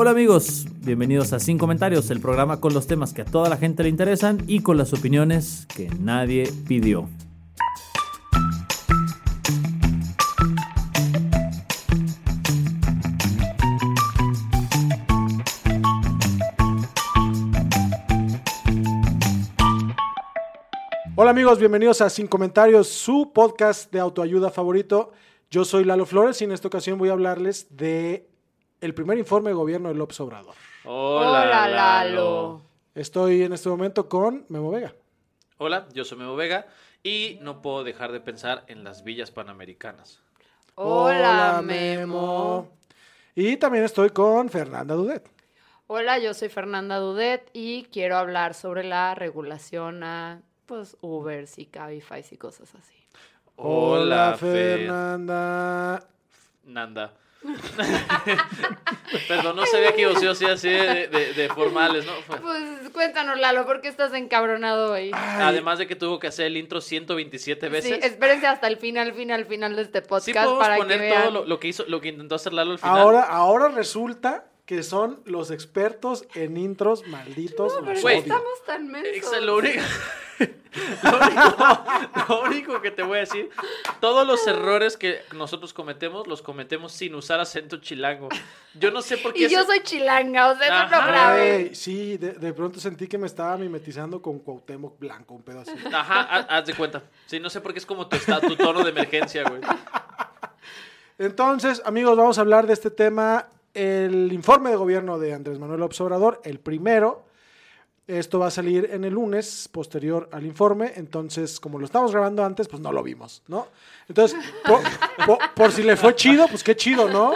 Hola amigos, bienvenidos a Sin Comentarios, el programa con los temas que a toda la gente le interesan y con las opiniones que nadie pidió. Hola amigos, bienvenidos a Sin Comentarios, su podcast de autoayuda favorito. Yo soy Lalo Flores y en esta ocasión voy a hablarles de el primer informe de gobierno de López Obrador. Hola, Lalo. Estoy en este momento con Memo Vega. Hola, yo soy Memo Vega y no puedo dejar de pensar en las villas panamericanas. Hola, Memo. Y también estoy con Fernanda Dudet. Hola, yo soy Fernanda Dudet y quiero hablar sobre la regulación a pues Ubers y Cabify y cosas así. Hola, Fer. Fernanda. Nanda. Perdón, no sabía que ibas a ser así de, de- de formales, ¿no? Pues cuéntanos, Lalo, ¿por qué estás encabronado hoy? Además de que tuvo que hacer el intro 127 Sí, veces. espérense hasta el final, final, final de este Sí podcast podemos para que poner vean. todo lo, lo que hizo, lo que intentó hacer Lalo al final. Ahora, ahora resulta que son los expertos en intros malditos. No, pero no estamos tan mensos. Exa- lo único, lo, único, lo único que te voy a decir, todos los errores que nosotros cometemos, los cometemos sin usar acento chilango. Yo no sé por qué... Y yo ese- soy chilanga, o sea, eso no grave. Sí, de, de pronto sentí que me estaba mimetizando con Cuauhtémoc Blanco, un pedo así. Ajá, ha- haz de cuenta. Sí, no sé por qué es como tu, tu tono de emergencia, güey. Entonces, amigos, vamos a hablar de este tema, el informe de gobierno de Andrés Manuel López Obrador, el primero. Esto va a salir en el lunes, posterior al informe. Entonces, como lo estamos grabando antes, pues no lo vimos, ¿no? Entonces, por, por- si le fue chido, pues qué chido, ¿no?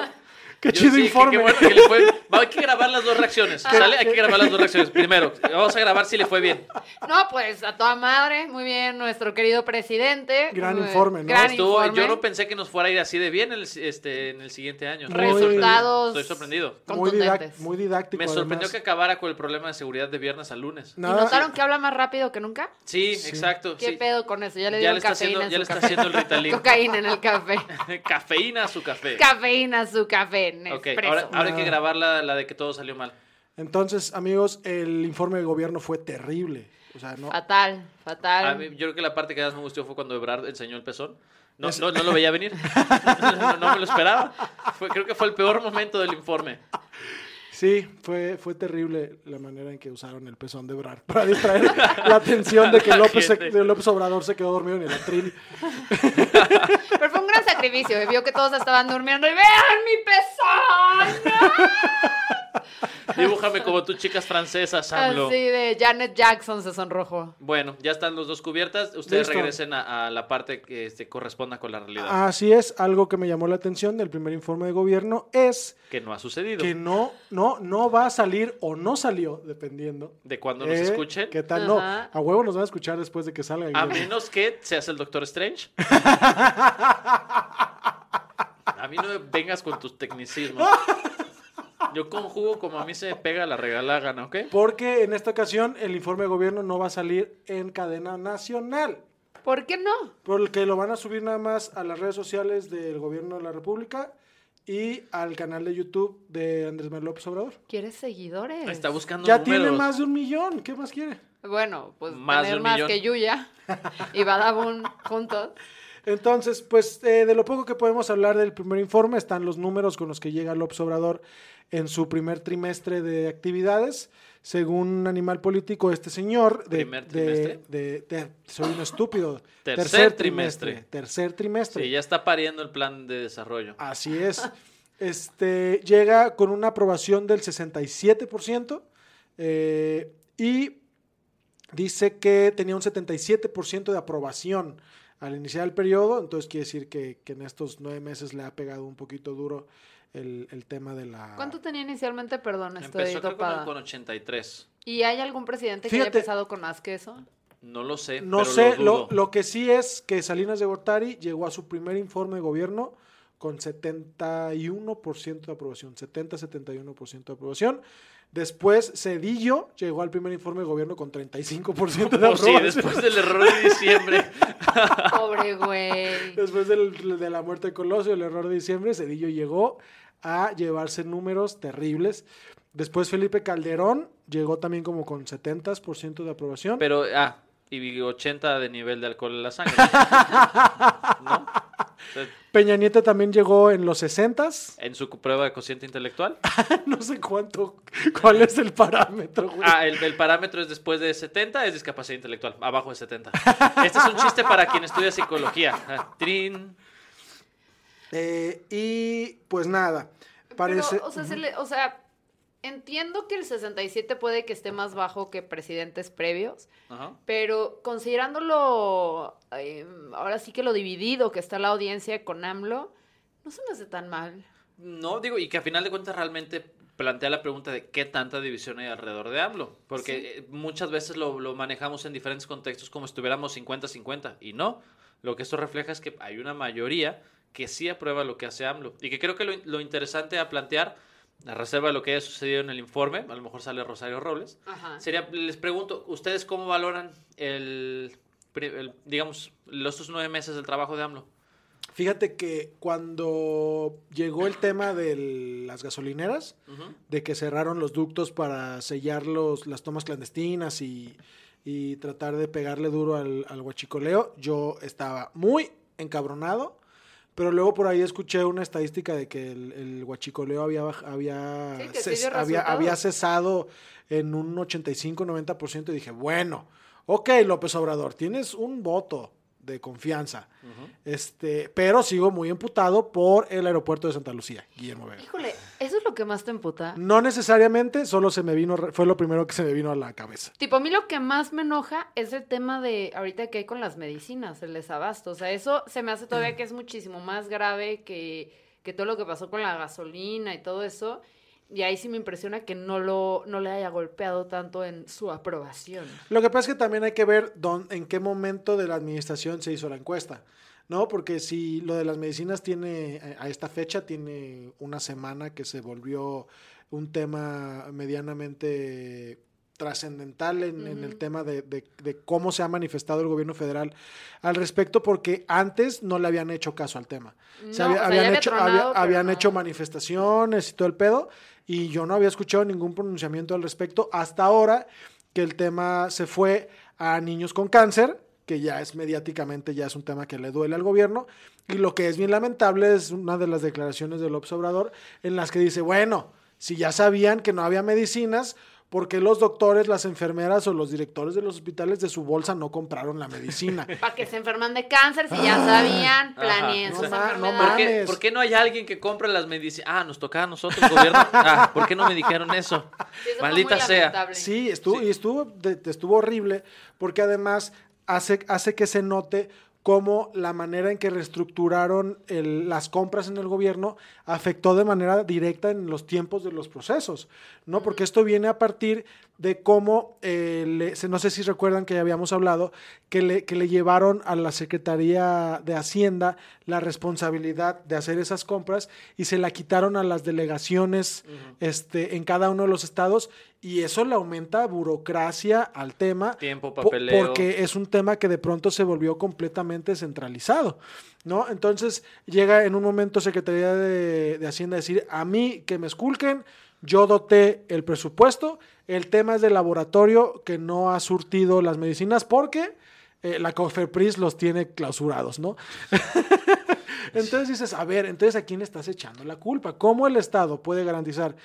Qué Yo chido sí, que- informe. qué bueno que le fue- Va, hay que grabar las dos reacciones. ¿Sale? Hay que grabar las dos reacciones. Primero, vamos a grabar si le fue bien. No, pues a toda madre, muy bien, nuestro querido presidente. Gran Muy- informe, ¿no? Gran Estuvo- informe. yo no pensé que nos fuera a ir así de bien en el, este, en el siguiente año. Muy-. Resultados Estoy sorprendido. muy, muy didáctico. Me sorprendió además. que acabara con el problema de seguridad de viernes a lunes. ¿Y Nada- notaron que habla más rápido que nunca? Sí, exacto. ¿Qué sí. pedo con eso? Ya le Ya dieron le está cafeína haciendo- en ya su le está café. haciendo el Ritalin. Cocaína en el café. Cafeína a su café. Cafeína a su café. Ok, Nespresso. ahora, ahora hay que Nada. grabar la, la de que todo salió mal. Entonces, amigos, el informe de gobierno fue terrible. O sea, no. Fatal, fatal. A mí, yo creo que la parte que más me gustó fue cuando Ebrard enseñó el pezón. No, no, no lo veía venir. no, no me lo esperaba. Fue- creo que fue el peor momento del informe. Sí, fue, fue terrible la manera en que usaron el pezón de Brad para distraer la atención de que López, se- de López Obrador se quedó dormido en el atril. Pero fue un gran sacrificio. Vio que todos estaban durmiendo y ¡vean mi pezón! Dibújame como tú, chicas francesas, AMLO. Así de Janet Jackson se sonrojó. Bueno, ya están los dos cubiertas. Ustedes Listo. regresen a, a la parte que este, corresponda con la realidad. Así es, algo que me llamó la atención del primer informe de gobierno es Que no ha sucedido. que no, no, no va a salir o no salió, dependiendo. De cuando nos Eh, escuchen. ¿Qué tal? No, a huevo nos van a escuchar después de que salga. A menos que seas el Doctor Strange. A mí no me vengas con tus tecnicismos. Yo conjugo como a mí se me pega la regalada gana, ¿ok? Porque en esta ocasión el informe de gobierno no va a salir en cadena nacional. ¿Por qué no? Porque lo van a subir nada más a las redes sociales del gobierno de la República y al canal de YouTube de Andrés Manuel López Obrador. ¿Quieres seguidores? Está buscando Ya números. tiene más de un millón. ¿Qué más quiere? Bueno, pues Más de tener un más millón. que Yuya y Badabun juntos. Entonces, pues eh, de lo poco que podemos hablar del primer informe están los números con los que llega López Obrador en su primer trimestre de actividades. Según Animal Político, este señor... De, ¿Primer trimestre? de- de- soy un estúpido. Tercer trimestre. Tercer trimestre. Sí, ya está pariendo el plan de desarrollo. Así es. Este, llega con una aprobación del 67% eh, y dice que tenía un 77% de aprobación al iniciar el periodo, entonces quiere decir que, que en estos nueve meses le ha pegado un poquito duro el, el tema de la... ¿Cuánto tenía inicialmente? Perdón, estoy Empezó con, con 83. ¿Y hay algún presidente que haya empezado con más que eso? No lo sé. No pero sé, lo, lo, lo que sí es que Salinas de Gortari llegó a su primer informe de gobierno con 71% de aprobación, 70-71% de aprobación. Después Cedillo llegó al primer informe de gobierno con 35% de Oh, sí, aprobación. después del error de diciembre. Pobre güey. Después del- de la muerte de Colosio, el error de diciembre, Cedillo llegó a llevarse números terribles. Después Felipe Calderón llegó también como con 70% de aprobación. Pero, ah, y 80 de nivel de alcohol en la sangre. ¿No? Peña Nieto también llegó en los 60s. En su prueba de cociente intelectual. No sé cuánto, cuál es el parámetro, güey. Ah, el, el parámetro es después de 70, es discapacidad intelectual. Abajo de 70. Este es un chiste para quien estudia psicología. Ah, trin. Eh, y pues nada, parece... Pero, o sea, se le- o sea, entiendo que el 67 puede que esté más bajo que presidentes previos, Ajá. pero considerándolo, eh, ahora sí que lo dividido que está la audiencia con AMLO, no se me hace tan mal. No, digo, y que a final de cuentas realmente plantea la pregunta de qué tanta división hay alrededor de AMLO. Porque eh, muchas veces lo, lo manejamos en diferentes contextos como si estuviéramos 50-50. Y no, lo que esto refleja es que hay una mayoría que sí aprueba lo que hace AMLO. Y que creo que lo, lo interesante a plantear, a reserva de lo que haya sucedido en el informe, a lo mejor sale Rosario Robles, Ajá. sería, les pregunto, ¿ustedes cómo valoran el, digamos, los estos nueve meses del trabajo de AMLO? Fíjate que cuando llegó el tema de las gasolineras, de que cerraron los ductos para sellar los, las tomas clandestinas y, y tratar de pegarle duro al, al huachicoleo, yo estaba muy encabronado, pero luego por ahí escuché una estadística de que el, el huachicoleo había, había, Sí, ces- había, había cesado en un 85-90% y dije, bueno, ok, López Obrador, tienes un voto de confianza, este, pero sigo muy emputado por el aeropuerto de Santa Lucía, Guillermo Vega. Híjole, ¿eso es lo que más te emputa? No necesariamente, solo se me vino, fue lo primero que se me vino a la cabeza. Tipo, a mí lo que más me enoja es el tema de ahorita que hay con las medicinas, el desabasto. O sea, eso se me hace todavía que es muchísimo más grave que, que todo lo que pasó con la gasolina y todo eso. Y ahí sí me impresiona que no, lo, no le haya golpeado tanto en su aprobación. Lo que pasa es que también hay que ver dón- en qué momento de la administración se hizo la encuesta, ¿no? Porque si lo de las medicinas tiene, eh, a esta fecha, tiene una semana que se volvió un tema medianamente trascendental en, en el tema de, de- de cómo se ha manifestado el gobierno federal al respecto, porque antes no le habían hecho caso al tema. O sea, No, había- o sea, ya habían había hecho, tronado, había- pero habían no. hecho manifestaciones y todo el pedo, y yo no había escuchado ningún pronunciamiento al respecto hasta ahora que el tema se fue a niños con cáncer, que ya es mediáticamente, ya es un tema que le duele al gobierno, y lo que es bien lamentable es una de las declaraciones del López Obrador en las que dice, bueno, si ya sabían que no había medicinas, ¿por qué los doctores, las enfermeras o los directores de los hospitales de su bolsa no compraron la medicina? Para que se enferman de cáncer, si ya sabían, planeen sus No no. ¿Por qué, por qué no hay alguien que compre las medicinas? Ah, nos tocaba a nosotros, gobierno. Ah, ¿por qué no me dijeron eso? Sí, eso fue Maldita sea. lamentable. Sí, estuvo, y estuvo, de- estuvo horrible, porque además hace, hace que se note cómo la manera en que reestructuraron el- las compras en el gobierno afectó de manera directa en los tiempos de los procesos, ¿no? Porque esto viene a partir de cómo, eh, le- no sé si recuerdan que ya habíamos hablado, que le, que le llevaron a la Secretaría de Hacienda la responsabilidad de hacer esas compras y se la quitaron a las delegaciones este, en cada uno de los estados y eso le aumenta burocracia al tema. Tiempo, po- papeleo. Porque es un tema que de pronto se volvió completamente centralizado, ¿no? Entonces llega en un momento Secretaría de, de Hacienda a decir, a mí que me esculquen, yo doté el presupuesto, el tema es del laboratorio que no ha surtido las medicinas porque eh, la COFEPRIS los tiene clausurados, ¿no? entonces dices, a ver, entonces ¿a quién estás echando la culpa? ¿Cómo el Estado puede garantizar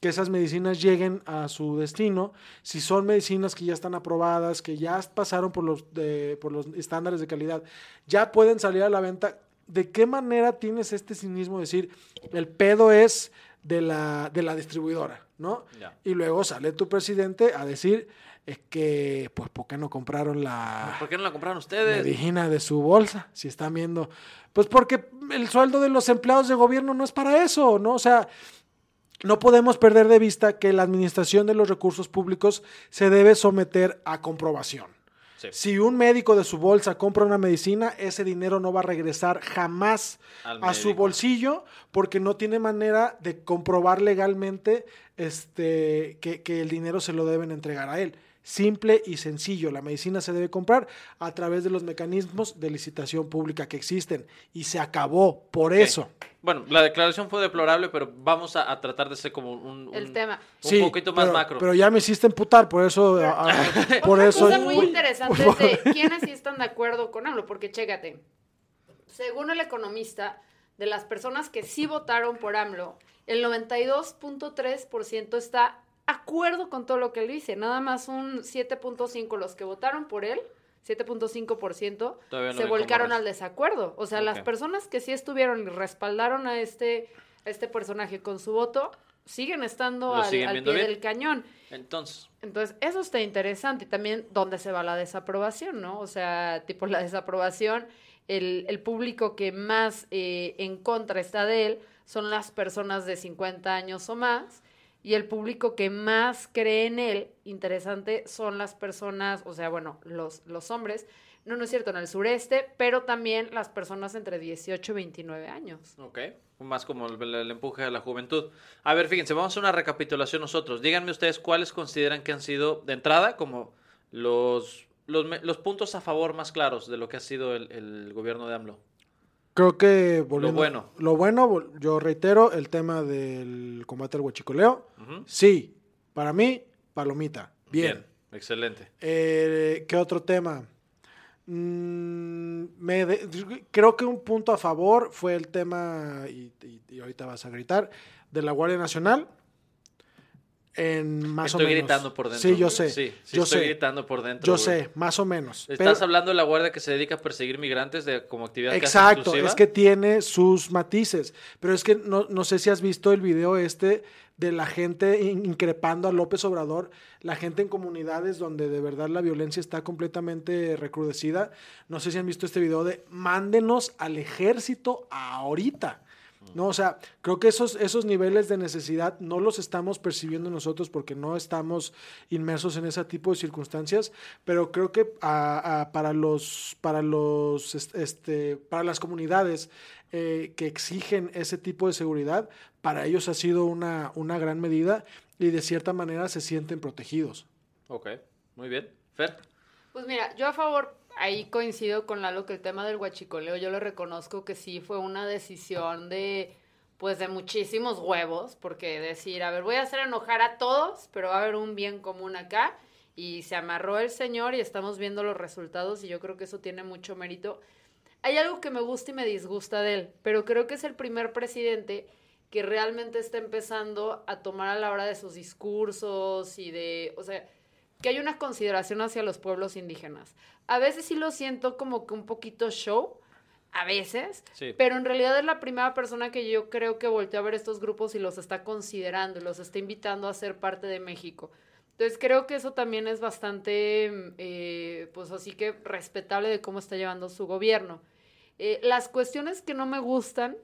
que esas medicinas lleguen a su destino si son medicinas que ya están aprobadas, que ya pasaron por los, de- por los estándares de calidad, ya pueden salir a la venta? ¿De qué manera tienes este cinismo de decir, el pedo es de la, de la distribuidora, ¿no? Y luego sale tu presidente a decir, es que, pues, ¿por qué no compraron la ¿Por qué no la compraron ustedes? medicina de su bolsa? Si están viendo, pues porque el sueldo de los empleados de gobierno no es para eso, ¿no? O sea, no podemos perder de vista que la administración de los recursos públicos se debe someter a comprobación. Sí. Si un médico de su bolsa compra una medicina, ese dinero no va a regresar jamás Al a su bolsillo porque no tiene manera de comprobar legalmente este, que, que el dinero se lo deben entregar a él. Simple y sencillo, la medicina se debe comprar a través de los mecanismos de licitación pública que existen y se acabó por eso. Bueno, la declaración fue deplorable, pero vamos a, a tratar de ser como un, un- El tema. un Sí, poquito más pero, macro. Pero ya me hiciste emputar, por eso. a- a- por eso. cosa muy interesante es de quiénes sí están de acuerdo con AMLO, porque chécate, según el economista, de las personas que sí votaron por AMLO, el 92.3% está acuerdo con todo lo que él dice, nada más un 7.5 los que votaron por él. 7.5% Todavía no se volcaron al desacuerdo. O sea, las personas que sí estuvieron y respaldaron a este, a este personaje con su voto, siguen estando ¿Lo al, siguen al viendo pie bien? del cañón. Entonces, Entonces, eso está interesante. Y también dónde se va la desaprobación, ¿no? O sea, tipo la desaprobación, el, el público que más eh, en contra está de él son las personas de 50 años o más. Y el público que más cree en él, interesante, son las personas, o sea, bueno, los, los hombres, no, no es cierto, en el sureste, pero también las personas entre 18 y 29 años. ok. Más como el, empuje a la juventud. A ver, fíjense, vamos a una recapitulación nosotros. Díganme ustedes cuáles consideran que han sido, de entrada, como los, los, los puntos a favor más claros de lo que ha sido el gobierno de AMLO. Creo que volviendo- bueno. Lo bueno, yo reitero, el tema del combate al huachicoleo. Sí, para mí, palomita. Bien. Excelente. Eh, ¿Qué otro tema? Mm, me de- creo que un punto a favor fue el tema, y, y- y ahorita vas a gritar, de la Guardia Nacional. En más estoy o menos. gritando por dentro. Sí, yo sé. Sí, sí yo estoy sé. gritando por dentro. Yo güey. sé, más o menos. ¿Estás Pero- hablando de la guardia que se dedica a perseguir migrantes de, como actividad Exacto, es que tiene sus matices. Pero es que no, no sé si has visto el video este de la gente in- increpando a López Obrador, la gente en comunidades donde de verdad la violencia está completamente recrudecida. No sé si han visto este video de mándenos al ejército ahorita. No, o sea, creo que esos, esos niveles de necesidad no los estamos percibiendo nosotros porque no estamos inmersos en ese tipo de circunstancias, pero creo que a- a- para los, para los, est- este, para las comunidades eh, que exigen ese tipo de seguridad, para ellos ha sido una, una gran medida y de cierta manera se sienten protegidos. Ok, muy bien. Fer, Pues mira, yo a favor, ahí coincido con Lalo que el tema del guachicoleo, yo le reconozco que sí fue una decisión de, pues de muchísimos huevos, porque decir, a ver, voy a hacer enojar a todos, pero va a haber un bien común acá, y se amarró el señor y estamos viendo los resultados y yo creo que eso tiene mucho mérito. Hay algo que me gusta y me disgusta de él, pero creo que es el primer presidente que realmente está empezando a tomar a la hora de sus discursos y de, o sea, que hay una consideración hacia los pueblos indígenas. A veces sí lo siento como que un poquito show, a veces, Sí. pero en realidad es la primera persona que yo creo que volteó a ver estos grupos y los está considerando y los está invitando a ser parte de México. Entonces creo que eso también es bastante, eh, pues así que respetable de cómo está llevando su gobierno. Eh, las cuestiones que no me gustan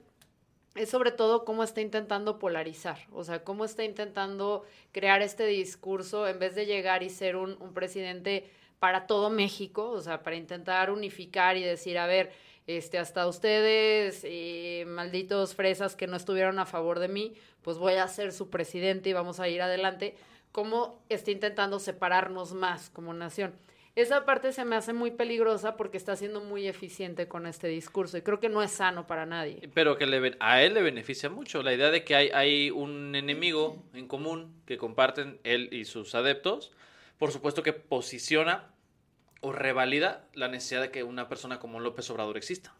es sobre todo cómo está intentando polarizar, o sea, cómo está intentando crear este discurso en vez de llegar y ser un, presidente para todo México, o sea, para intentar unificar y decir, a ver, este, hasta ustedes, eh, malditos fresas que no estuvieron a favor de mí, pues voy a ser su presidente y vamos a ir adelante, cómo está intentando separarnos más como nación. Esa parte se me hace muy peligrosa porque está siendo muy eficiente con este discurso y creo que no es sano para nadie. Pero que le, a él le beneficia mucho. La idea de que hay, hay un enemigo en común que comparten él y sus adeptos, por supuesto que posiciona o revalida la necesidad de que una persona como López Obrador exista.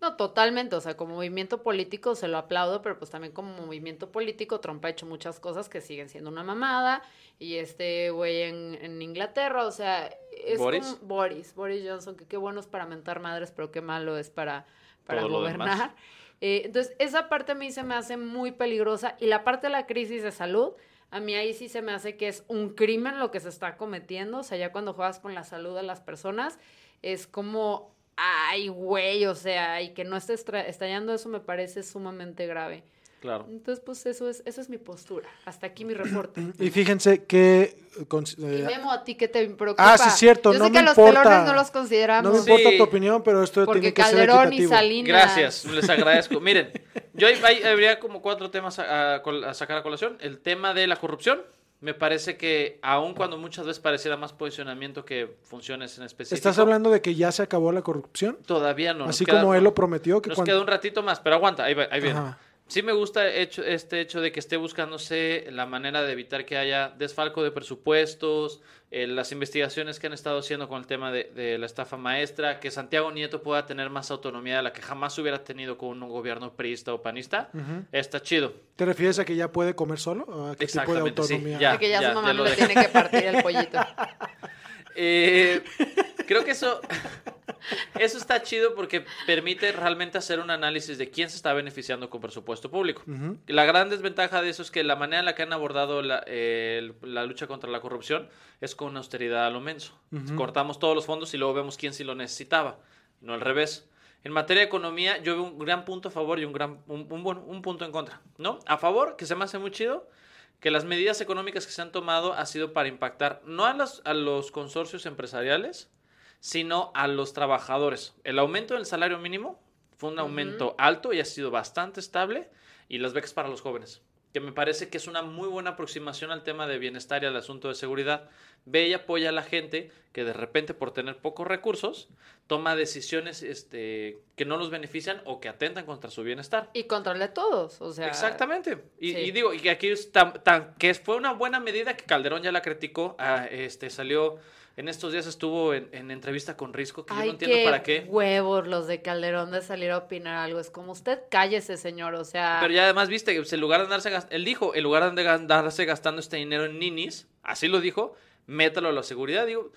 No, totalmente. O sea, como movimiento político se lo aplaudo, pero pues también como movimiento político, Trump ha hecho muchas cosas que siguen siendo una mamada. Y este güey en, en Inglaterra, o sea, es ¿Boris? como- Boris, Boris Johnson, que qué bueno es para mentar madres, pero qué malo es para, para Todo gobernar. Eh, entonces, esa parte a mí se me hace muy peligrosa. Y la parte de la crisis de salud, A mí ahí sí se me hace que es un crimen lo que se está cometiendo. O sea, ya cuando juegas con la salud de las personas, es como, ay, güey, o sea, y que no esté estallando eso me parece sumamente grave. Claro. Entonces, pues eso es, eso es mi postura. Hasta aquí mi reporte. Y fíjense que... eh, Y Memo, ¿a ti qué te preocupa? Ah, sí, cierto, Yo no sé me que los importa. pelones no los no consideramos. me importa Sí. tu opinión, pero esto porque tiene que ser Calderón y. Salinas. Gracias, les agradezco. Miren, yo ahí- ahí habría como cuatro temas a, a a sacar a colación. El tema de la corrupción. Me parece que aun cuando muchas veces pareciera más posicionamiento que funciones en específico. ¿Estás hablando de que ya se acabó la corrupción? Todavía no. Así queda- como él lo prometió. Que Nos cuando- queda un ratito más, pero aguanta, ahí, va- ahí viene. Ajá. Sí me gusta hecho, este hecho de que esté buscándose la manera de evitar que haya desfalco de presupuestos, eh, las investigaciones que han estado haciendo con el tema de, de la estafa maestra, que Santiago Nieto pueda tener más autonomía de la que jamás hubiera tenido con un gobierno priista o panista, está chido. ¿Te refieres a que ya puede comer solo? ¿O a qué tipo de Exactamente, sí, autonomía? ya. Que ya, su mamá ya no le tiene que partir el pollito. Eh, creo que eso, eso está chido porque permite realmente hacer un análisis de quién se está beneficiando con presupuesto público. La gran desventaja de eso es que la manera en la que han abordado la, eh, la lucha contra la corrupción es con austeridad a lo menso. Cortamos todos los fondos y luego vemos quién sí lo necesitaba, no al revés. En materia de economía, yo veo un gran punto a favor y un, gran, un, un punto en contra. ¿no? A favor, que se me hace muy chido, que las medidas económicas que se han tomado ha sido para impactar no a los, a los consorcios empresariales, sino a los trabajadores. El aumento del salario mínimo fue un aumento alto y ha sido bastante estable y las becas para los jóvenes, que me parece que es una muy buena aproximación al tema de bienestar y al asunto de seguridad. Ve y apoya a la gente que de repente por tener pocos recursos toma decisiones este, que no los benefician o que atentan contra su bienestar. Y control de todos, o sea. Exactamente. Y, sí. y digo, y que aquí es tan, tan- que fue una buena medida que Calderón ya la criticó. ah, este salió en estos días estuvo en, en entrevista con Risco, que yo no entiendo qué para qué. huevos los de Calderón de salir a opinar algo. Es como usted cállese, señor, o sea. Pero ya además viste que pues, en lugar de andarse gast- él dijo, en lugar de andarse gastando este dinero en ninis, así lo dijo, métalo a la seguridad. Digo,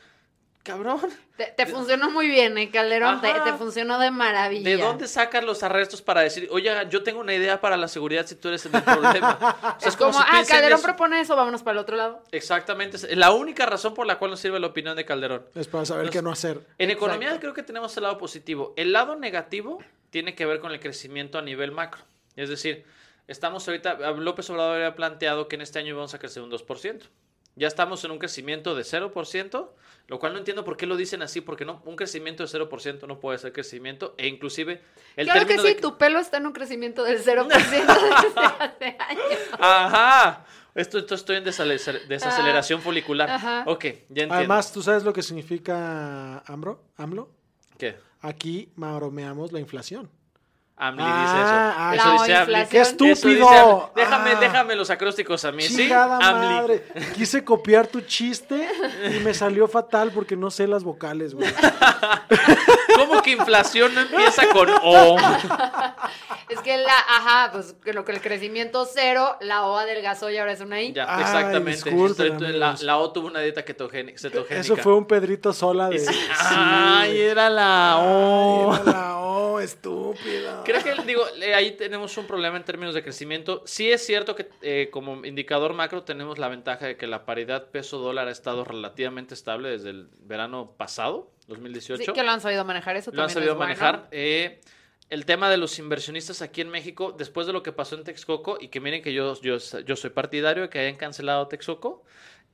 cabrón, Te, te funcionó muy bien, ¿eh, Calderón? Te, funcionó de maravilla. ¿de dónde sacas los arrestos para decir, oye, yo tengo una idea para la seguridad si tú eres el del problema? O sea, Es como, si ah, Calderón propone eso, vámonos para el otro lado. Exactamente, es la única razón por la cual nos sirve la opinión de Calderón. Es para saber qué no hacer. En Exacto. economía creo que tenemos el lado positivo. El lado negativo tiene que ver con el crecimiento a nivel macro. Es decir, estamos ahorita, López Obrador había planteado que en este año íbamos a crecer un 2%. Ya estamos en un crecimiento de 0%, lo cual no entiendo por qué lo dicen así, porque no, un crecimiento de 0% no puede ser crecimiento, e inclusive el claro que sí, de... tu pelo está en un crecimiento del 0% desde hace años. Ajá, esto, esto estoy en desaceleración folicular. ajá. Ok, ya entiendo. Además, ¿tú sabes lo que significa AMRO? AMLO? ¿Qué? Aquí maromeamos la inflación. AMLI Ah, dice eso. ah, eso dice AMLI. ¡Qué estúpido! AMLI. Déjame, Ah. déjame los acrósticos a mí, ¿sí? AMLI. madre. Quise copiar tu chiste y me salió fatal porque no sé las vocales, güey. ¿Cómo que inflación no empieza con O? Es que la, ajá, pues que lo que el crecimiento cero, la O adelgazó y ahora es una I. Ya, Ay, exactamente. la, O tuvo una dieta ketogénica. cetogénica. Eso fue un Pedrito Sola de. Sí, Ay, era la O. Ay, era la O, estúpido. Creo que, digo, eh, ahí tenemos un problema en términos de crecimiento. Sí es cierto que eh, como indicador macro tenemos la ventaja de que la paridad peso-dólar ha estado relativamente estable desde el verano pasado, 2018. Sí, que lo han sabido manejar eso lo han sabido es bueno. manejar. Eh, el tema de los inversionistas aquí en México, después de lo que pasó en Texcoco, y que miren que yo, yo, yo soy partidario de que hayan cancelado Texcoco,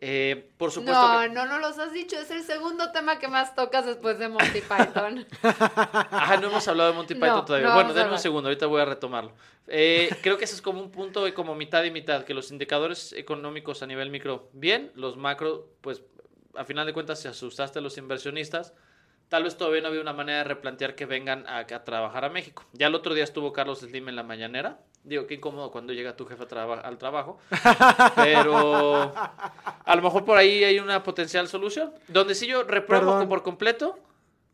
eh, por supuesto No, que... no, no los has dicho. Es el segundo tema que más tocas después de Monty Python. Ajá, no hemos hablado de Monty No, Python todavía. no bueno, denme un segundo, ahorita voy a retomarlo. Eh, creo que ese es como un punto de como mitad y mitad, que los indicadores económicos a nivel micro, bien, los macro, pues a final de cuentas, si asustaste a los inversionistas, tal vez todavía no había una manera de replantear que vengan a, a trabajar a México. Ya el otro día estuvo Carlos Slim en la mañanera. Digo, qué incómodo cuando llega tu jefe traba- al trabajo. Pero a lo mejor por ahí hay una potencial solución. Donde sí yo repruebo Perdón. por completo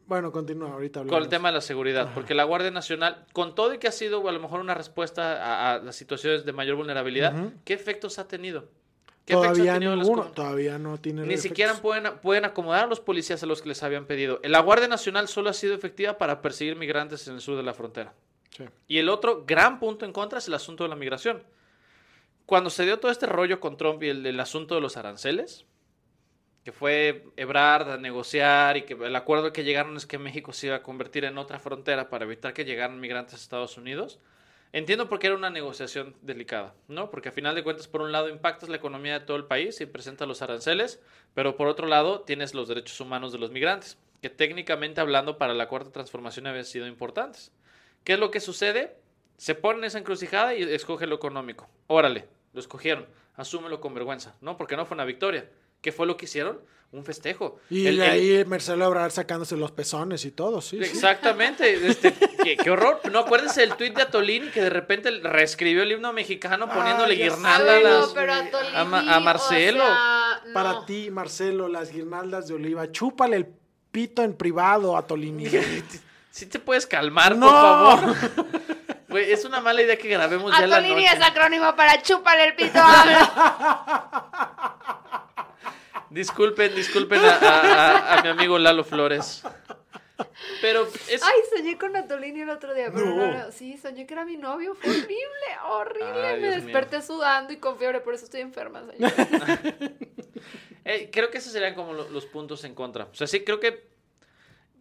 Bueno, continúa, ahorita hablamos. con el tema de la seguridad, porque la Guardia Nacional, con todo y que ha sido a lo mejor una respuesta a, a las situaciones de mayor vulnerabilidad. ¿qué efectos ha tenido? ¿Qué efectos Todavía las no tiene Ni efectos. siquiera pueden, pueden acomodar a los policías a los que les habían pedido. La Guardia Nacional solo ha sido efectiva para perseguir migrantes en el sur de la frontera. Sí. Y el otro gran punto en contra es el asunto de la migración. cuando se dio todo este rollo con Trump y el, el asunto de los aranceles, que fue Ebrard a negociar y que el acuerdo que llegaron es que México se iba a convertir en otra frontera para evitar que llegaran migrantes a Estados Unidos. Entiendo por qué era una negociación delicada, ¿no? Porque a final de cuentas, por un lado, impactas la economía de todo el país y presentas los aranceles, pero por otro lado, tienes los derechos humanos de los migrantes, que técnicamente hablando para la cuarta transformación habían sido importantes. ¿Qué es lo que sucede? Se ponen esa encrucijada y escoge lo económico. Órale, lo escogieron. Asúmelo con vergüenza, ¿no? Porque no fue una victoria. ¿Qué fue lo que hicieron? Un festejo. Y El- de el- ahí Marcelo Ebrard sacándose los pezones y todo, sí. sí. Exactamente. Este, qué, qué horror. No acuérdense del tuit de Atolini que de repente reescribió el himno mexicano poniéndole ya sé. guirnalda a, Ay, no, las- pero a, a Tolini, Ma- a Marcelo. o sea, no. Para ti, Marcelo, las guirnaldas de oliva. Chúpale el pito en privado a Tolini. Si te puedes calmar, No. por favor. Es una mala idea que grabemos ya la Atolini noche. es acrónimo para chúpale el pito. Disculpen, disculpen a, a- a- a mi amigo Lalo Flores. Pero es... Ay, soñé con Atolini el otro día. Pero No. no, no, sí, soñé que era mi novio. Fue horrible, horrible. Ay, Me Dios desperté sudando y con fiebre, por eso estoy enferma, señor. Eh, creo que esos serían como lo- los puntos en contra. O sea, sí, creo que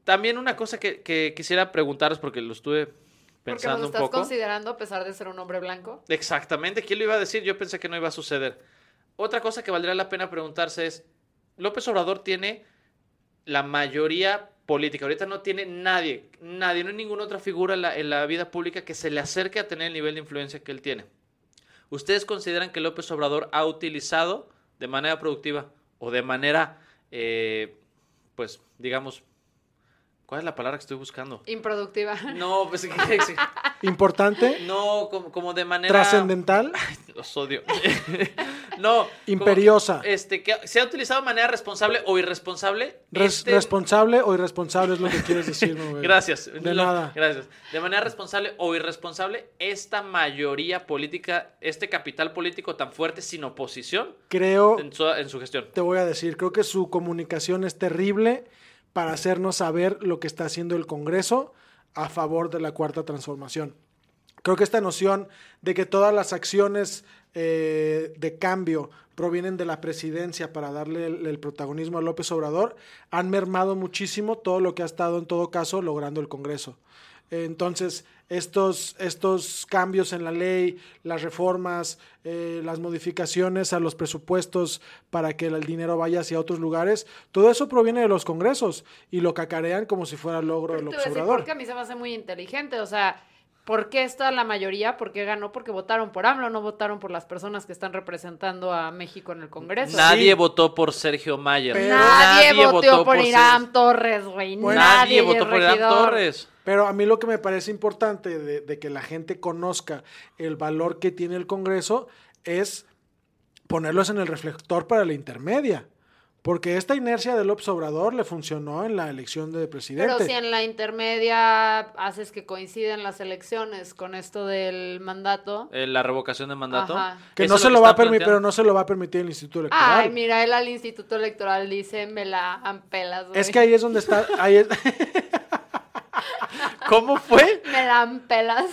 también una cosa que, que quisiera preguntaros, porque lo estuve Porque pensando nos un estás poco. considerando a pesar de ser un hombre blanco. Exactamente, ¿quién lo iba a decir? Yo pensé que no iba a suceder. Otra cosa que valdría la pena preguntarse es, López Obrador tiene la mayoría política. Ahorita no tiene nadie, nadie, no hay ninguna otra figura en la, vida pública que se le acerque a tener el nivel de influencia que él tiene. ¿Ustedes consideran que López Obrador ha utilizado de manera productiva o de manera, eh, pues, digamos, ¿cuál es la palabra que estoy buscando? Improductiva. No, pues, Importante, no, como, como de manera... trascendental, Los odio. no. Imperiosa. que, este, que se ha utilizado de manera responsable o irresponsable. res- este- responsable o irresponsable es lo que quieres güey. Gracias. De Lo- nada. Gracias. De manera responsable o irresponsable, esta mayoría política, este capital político tan fuerte sin oposición Creo, en su, en su gestión. te voy a decir, creo que su comunicación es terrible para hacernos saber lo que está haciendo el Congreso a favor de la cuarta transformación. Creo que esta noción de que todas las acciones eh, de cambio provienen de la presidencia para darle el, el protagonismo a López Obrador han mermado muchísimo todo lo que ha estado en todo caso logrando el Congreso. Entonces, estos, estos cambios en la ley, las reformas, eh, las modificaciones a los presupuestos para que el dinero vaya hacia otros lugares, todo eso proviene de los congresos y lo cacarean como si fuera logro del observador. porque a mí se me hace muy inteligente. O sea, ¿por qué está la mayoría? ¿Por qué ganó? Porque votaron por AMLO, no votaron por las personas que están representando a México en el Congreso. Nadie Sí. votó por Sergio Mayer. Pero- Nadie, votó por Ser- Irán Torres, güey. Bueno, Nadie Nadie, votó por Irán regidor. Torres. Pero a mí lo que me parece importante de, de que la gente conozca el valor que tiene el Congreso es ponerlos en el reflector para la intermedia. Porque esta inercia del Obrador le funcionó en la elección de presidente. Pero si en la intermedia haces que coinciden las elecciones con esto del mandato. Eh, la revocación de mandato. Ajá. que no se lo va a permitir, pero no se lo va a permitir el Instituto Electoral. Ay, mira, él al Instituto Electoral dice, me la ampelas, güey. es que ahí es donde está, ahí es, ¿Cómo fue? Me la ampelas.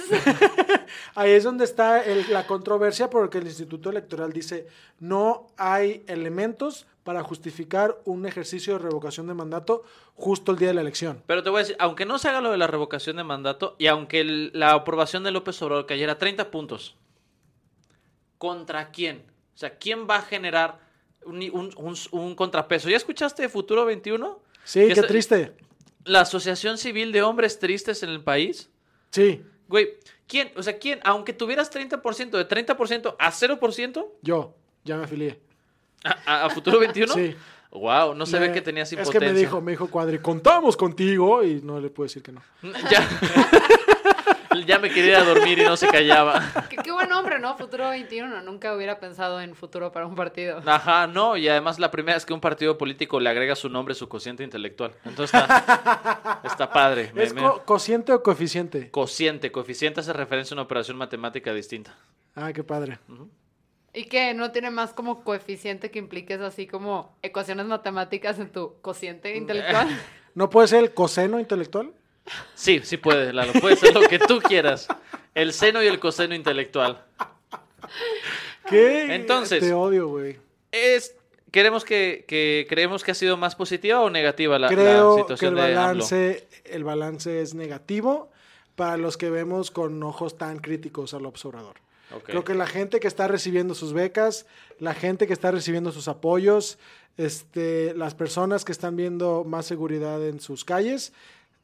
ahí es donde está el- la controversia porque el Instituto Electoral dice no hay elementos para justificar un ejercicio de revocación de mandato justo el día de la elección. Pero te voy a decir, aunque no se haga lo de la revocación de mandato y aunque el- la aprobación de López Obrador cayera a 30 puntos, ¿contra quién? O sea, ¿quién va a generar un, un- un- un contrapeso? ¿Ya escuchaste de Futuro 21? Sí, Que qué está- triste. La Asociación Civil de Hombres Tristes en el país. Sí, Güey, ¿quién? O sea, ¿quién? Aunque tuvieras 30%, de 30% a 0%, yo ya me afilié. a, a- a Futuro 21. Sí. Wow, no se ve que tenías Es impotencia. que me dijo, me dijo Cuadri, contamos contigo y no le puedo decir que no. Ya. ya me quería ir a dormir y no se callaba. qué, qué buen hombre, ¿no? Futuro 21. Nunca hubiera pensado en futuro para un partido. Ajá, no, y además la primera es que un partido político le agrega su nombre, su cociente intelectual. Entonces está, está padre. ¿Es me- co- cociente o coeficiente? Cociente, coeficiente hace referencia a una operación matemática distinta. Ah, qué padre. Y que no tiene más como coeficiente que impliques así como ecuaciones matemáticas en tu cociente intelectual. ¿No puede ser el coseno intelectual? Sí, sí puede, Lalo, puede ser lo que tú quieras. El seno y el coseno intelectual. ¿Qué? Entonces- Te odio, güey. Es, queremos que, que creemos que ha sido más positiva o negativa la, la Creo que situación el de AMLO. balance, el balance es negativo para los que vemos con ojos tan críticos al observador. Creo que la gente que está recibiendo sus becas, la gente que está recibiendo sus apoyos, este, las personas que están viendo más seguridad en sus calles,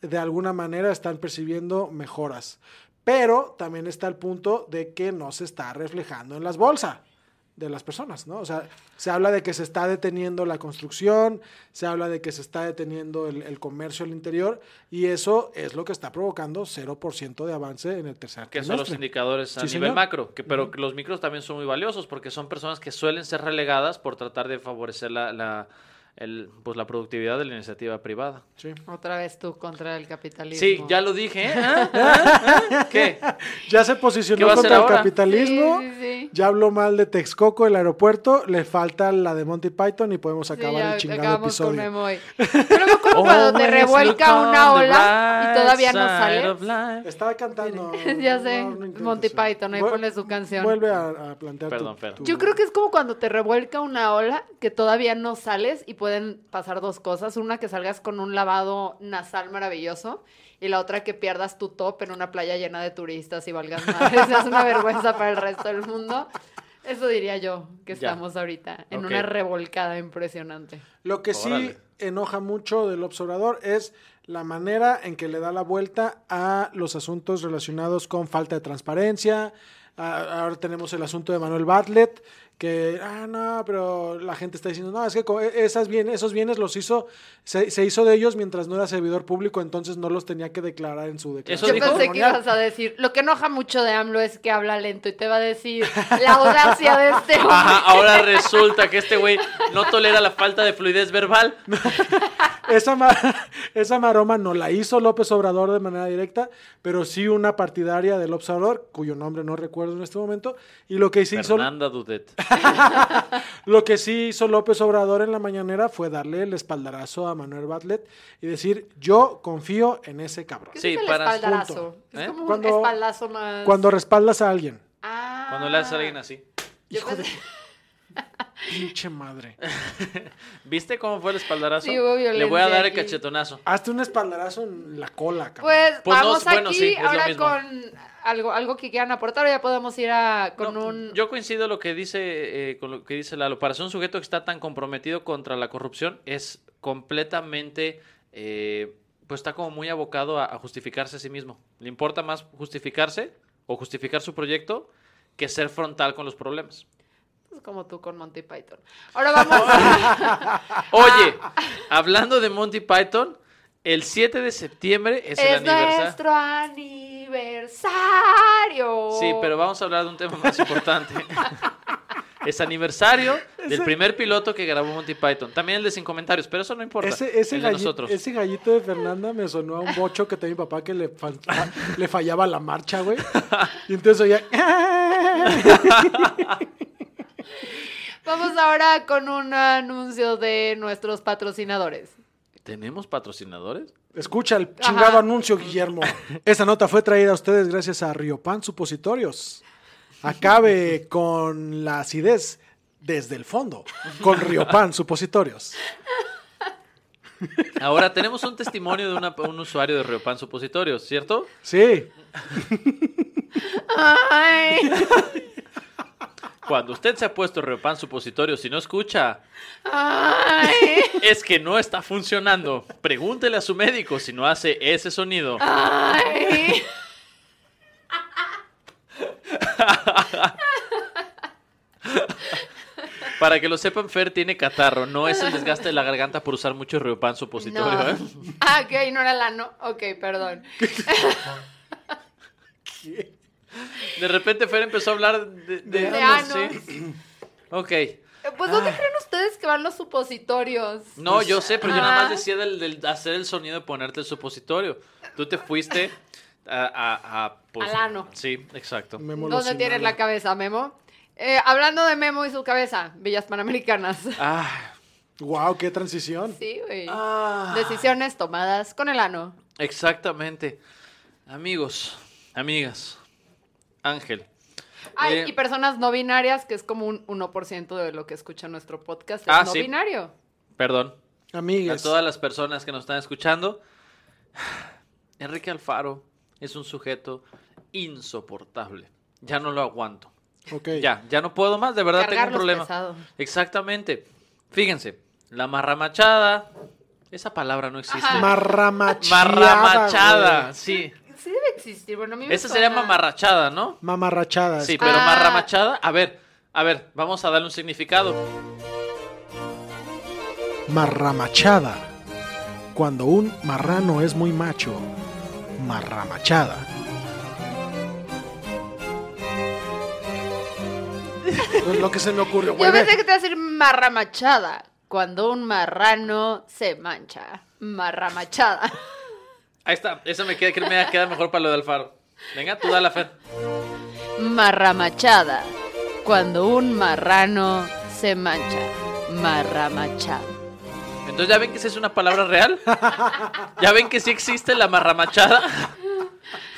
de alguna manera están percibiendo mejoras. Pero también está el punto de que no se está reflejando en las bolsas de las personas, ¿no? O sea, se habla de que se está deteniendo la construcción, se habla de que se está deteniendo el, el comercio al interior y eso es lo que está provocando 0% de avance en el tercer Que son los indicadores a Sí, nivel señor. macro, que, pero los micros también son muy valiosos porque son personas que suelen ser relegadas por tratar de favorecer la, la, el, pues, la productividad de la iniciativa privada. Sí. Otra vez tú contra el capitalismo. Sí, ya lo dije. ¿eh? ¿Ah? ¿Ah? ¿Ah? ¿Qué? Ya se ¿Qué posicionó contra el ahora? capitalismo, Sí, sí, sí. ya habló mal de Texcoco, el aeropuerto, le falta la de Monty Python y podemos acabar ya el chingado con episodio. Hoy. Pero luego como cuando te revuelca una ola y todavía no sale. Estaba cantando. Ya sé, intentes, Monty sí. Python, ahí ponle su canción. Vuelve a, a plantear tu- Perdón, Fer. tu- Yo creo que es como cuando te revuelca una ola que todavía no sales y pueden pasar dos cosas. Una, que salgas con un lavado nasal maravilloso y la otra, que pierdas tu top en una playa llena de turistas y valgas madres. es una vergüenza para el resto del mundo. Eso diría yo, que Ya. estamos ahorita en Ok. una revolcada impresionante. Lo que sí Órale. enoja mucho del observador es la manera en que le da la vuelta a los asuntos relacionados con falta de transparencia. Ahora tenemos el asunto de Manuel Bartlett, que, ah, no, pero la gente está diciendo, no, es que co- esas bien, esos bienes los hizo, se, se hizo de ellos mientras no era servidor público, entonces no los tenía que declarar en su ¿Eso declaración. Yo dijo? pensé que patrimonial". ibas a decir, lo que enoja mucho de AMLO es que habla lento y te va a decir la audacia de este hombre. Ajá, ahora resulta que este güey no tolera la falta de fluidez verbal. Esa, ma- esa maroma no la hizo López Obrador de manera directa, pero sí una partidaria del observador, cuyo nombre no recuerdo en este momento, y lo que sí hizo, Fernanda Dudet. lo que sí hizo López Obrador en la mañanera fue darle el espaldarazo a Manuel Bartlett y decir, yo confío en ese cabrón. ¿Qué Sí, es el para- espaldazo? punto. Es ¿Eh? como Cuando- un espaldazo más... Cuando respaldas a alguien, Ah. Cuando le haces a alguien así. Yo hijo de pinche madre. ¿Viste cómo fue el espaldarazo? Sí, hubo Le voy a dar el aquí. cachetonazo. Hazte un espaldarazo en la cola, cabrón. Pues, Pues no, vamos bueno, aquí sí, es lo ahora con algo, algo que quieran aportar o ya podemos ir a, con No, un... Yo coincido lo que dice eh, con lo que dice Lalo. Para ser un sujeto que está tan comprometido contra la corrupción es completamente, eh, pues está como muy abocado a, a justificarse a sí mismo. Le importa más justificarse o justificar su proyecto que ser frontal con los problemas. Es como tú con Monty Python. Ahora vamos a... Oye, hablando de Monty Python, el 7 de septiembre es, el aniversario. nuestro aniversario. Sí, pero vamos a hablar de un tema más importante. es aniversario del primer piloto que grabó Monty Python. También el de sin comentarios, pero eso no importa. Ese, ese, el de galli- nosotros. ese gallito de Fernanda me sonó a un bocho que tenía mi papá que le, le fallaba la marcha, güey. Y entonces oía... Vamos ahora con un anuncio de nuestros patrocinadores. ¿Tenemos patrocinadores? Escucha el chingado Ajá. anuncio, Guillermo. Esta nota fue traída a ustedes gracias a Riopan Supositorios. Acabe con la acidez desde el fondo con Riopan Supositorios. Ahora tenemos un testimonio de una- un usuario de Riopan Supositorios, ¿cierto? Sí, Ay, Cuando usted se ha puesto Riopan Supositorios y no escucha, ay, es que no está funcionando. Pregúntele a su médico si no hace ese sonido. ay. Para que lo sepan, Fer tiene catarro. No es el desgaste de la garganta por usar mucho Riopan Supositorio, No. ¿eh? Ah, ok, no era la no. Ok, perdón. De repente Fer empezó a hablar de, de, De no anos. sé. Ok. Pues, ¿dónde creen ustedes que van los supositorios? No, yo sé, pero yo nada más Ah. decía del, del hacer el sonido de ponerte el supositorio. Tú te fuiste a... a, a, pues, Al ano. Sí, exacto. Memo lo ¿Dónde tienes la cabeza, Memo? Eh, hablando de Memo y su cabeza, Villas Panamericanas. Ah, Wow, qué transición. Sí, güey. ah. Decisiones tomadas con el ano. Exactamente. Amigos, amigas, Ángel. Ay, Eh, y personas no binarias, que es como un 1% de lo que escucha nuestro podcast, es Ah, no sí. binario. Perdón. A Amigues. todas las personas que nos están escuchando. Enrique Alfaro es un sujeto insoportable. Ya no lo aguanto. Ok. Ya, ya no puedo más, de verdad tengo un problema. pesado. Exactamente. Fíjense, la marramachada, esa palabra no existe. Marramachada. Marramachada, sí. Sí debe existir, bueno, a mí me Esa sería mamarrachada, ¿no? Mamarrachada. Sí, pero Ah. marramachada, a ver, a ver, vamos a darle un significado. Marramachada. Cuando un marrano es muy macho. Marramachada. Es lo que se me ocurrió, güey. Yo pensé que te iba a decir marramachada, cuando un marrano se mancha. Marramachada. Ahí está, esa me queda, creo que me queda mejor para lo de Alfaro. Venga, tú dale, Fer. Marramachada, cuando un marrano se mancha. Marramachada. Entonces, ¿ya ven que esa es una palabra real? ¿Ya ven que sí existe la marramachada?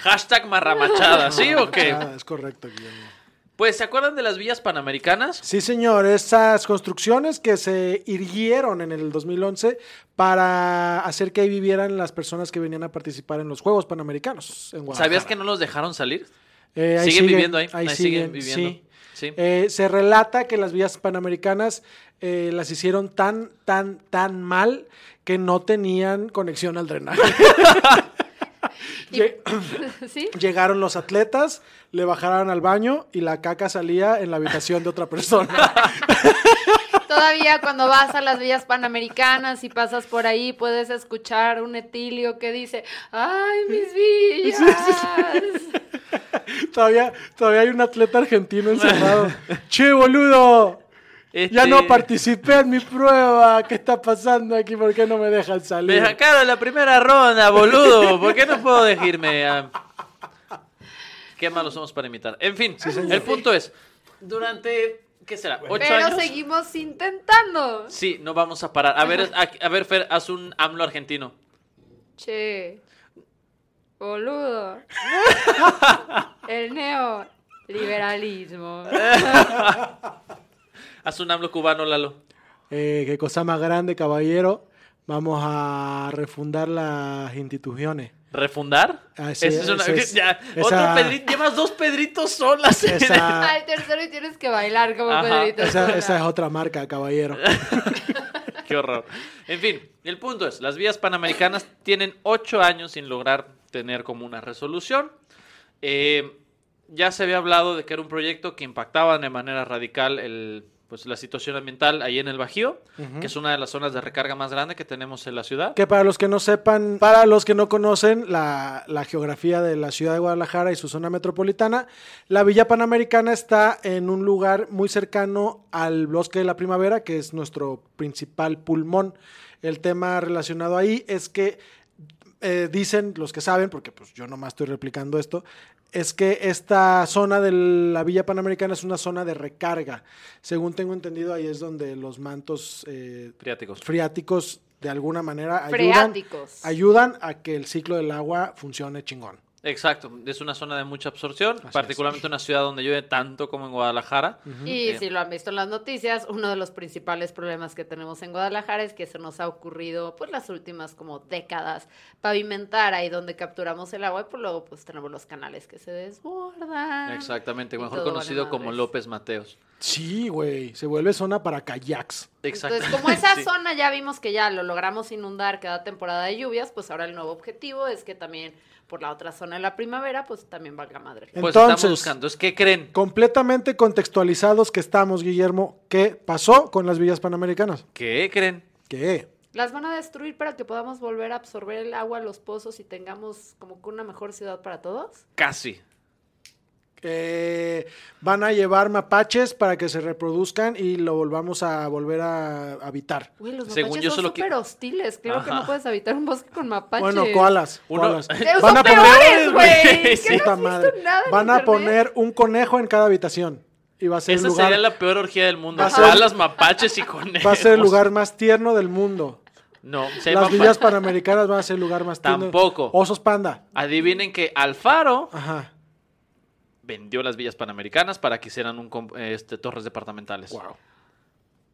Hashtag marramachada, ¿sí o qué? Ah, es correcto, Guillermo. Pues, ¿se acuerdan de las villas panamericanas? Sí, señor, esas construcciones que se irguieron en el 2011 para hacer que ahí vivieran las personas que venían a participar en los Juegos Panamericanos en. ¿Sabías que no los dejaron salir? Eh, ahí siguen viviendo ahí, ahí siguen siguen, viviendo. sí. Sí. Eh, se relata que las vías panamericanas eh, las hicieron tan, tan, tan mal que no tenían conexión al drenaje. Llegaron los atletas, le bajaron al baño y la caca salía en la habitación de otra persona. Todavía cuando vas a las villas panamericanas y pasas por ahí puedes escuchar un etilio que dice, ¡ay, mis villas! todavía, todavía hay un atleta argentino encerrado. che, boludo. Ya Este, no participé en mi prueba. ¿Qué está pasando aquí? ¿Por qué no me dejan Me salir? sacaron la primera ronda, boludo. ¿Por qué no puedo decirme? ah? Qué malos somos para imitar. En fin, el punto es, durante, ¿qué será? ¿Ocho Pero años? seguimos intentando. Sí, no vamos a parar. A ver, a, a ver, Fer, haz un AMLO argentino. Che, boludo. El neoliberalismo. Haz un AMLO cubano, Lalo. Eh, qué cosa más grande, caballero. Vamos a refundar las instituciones. ¿Refundar? Ah, sí, Esa es una- ese es- ya, esa- otro Pedrito, llevas dos Pedritos solas. Esa, Al tercero y tienes que bailar como Ajá. Pedrito. esa es otra marca, caballero. Qué horror. En fin, el punto es, las vías panamericanas tienen ocho años sin lograr tener como una resolución. Eh, ya se había hablado de que era un proyecto que impactaba de manera radical el, pues, la situación ambiental ahí en el Bajío, que es una de las zonas de recarga más grande que tenemos en la ciudad. Que para los que no sepan, para los que no conocen la, la geografía de la ciudad de Guadalajara y su zona metropolitana, la Villa Panamericana está en un lugar muy cercano al Bosque de la Primavera, que es nuestro principal pulmón. El tema relacionado ahí es que eh, dicen los que saben, porque pues yo nomás estoy replicando esto, es que esta zona de la Villa Panamericana es una zona de recarga. Según tengo entendido, ahí es donde los mantos eh, Friáticos. friáticos de alguna manera ayudan, ayudan a que el ciclo del agua funcione chingón. Exacto, es una zona de mucha absorción, particularmente una ciudad donde llueve tanto como en Guadalajara. Y Eh, si lo han visto en las noticias, uno de los principales problemas que tenemos en Guadalajara es que se nos ha ocurrido, pues las últimas como décadas, pavimentar ahí donde capturamos el agua y pues luego pues tenemos los canales que se desbordan. Exactamente, mejor vale conocido como. López Mateos. Sí, güey, se vuelve zona para kayaks. Exacto. Entonces, como esa Sí. zona ya vimos que ya lo logramos inundar cada temporada de lluvias, pues ahora el nuevo objetivo es que también por la otra zona de la primavera, pues también valga madre. Pues Entonces- estamos buscando. ¿qué creen? Completamente contextualizados que estamos, Guillermo. ¿Qué pasó con las villas panamericanas? ¿Qué creen? ¿Qué? Las van a destruir para que podamos volver a absorber el agua, los pozos y tengamos como que una mejor ciudad para todos. Casi. Eh, van a llevar mapaches para que se reproduzcan y lo volvamos a volver a habitar. Uy, los Según mapaches yo son solo que- súper hostiles. Claro que Ajá. no puedes habitar un bosque con mapaches. Bueno, koalas. Uno- koalas. Eh, Van son a poner, peores, güey. güey, ¿Qué sí. no Puta has visto madre. nada en Van a internet? poner un conejo en cada habitación. Y va a ser el Esa lugar, sería la peor orgía del mundo. Va a ser- Koalas, mapaches y conejos. va a ser el lugar más tierno del mundo. No, si hay Las mapa- villas panamericanas van a ser el lugar más tierno. Tampoco. Osos panda. Adivinen que Alfaro Ajá. Vendió las villas panamericanas para que hicieran un, este, torres departamentales. Wow.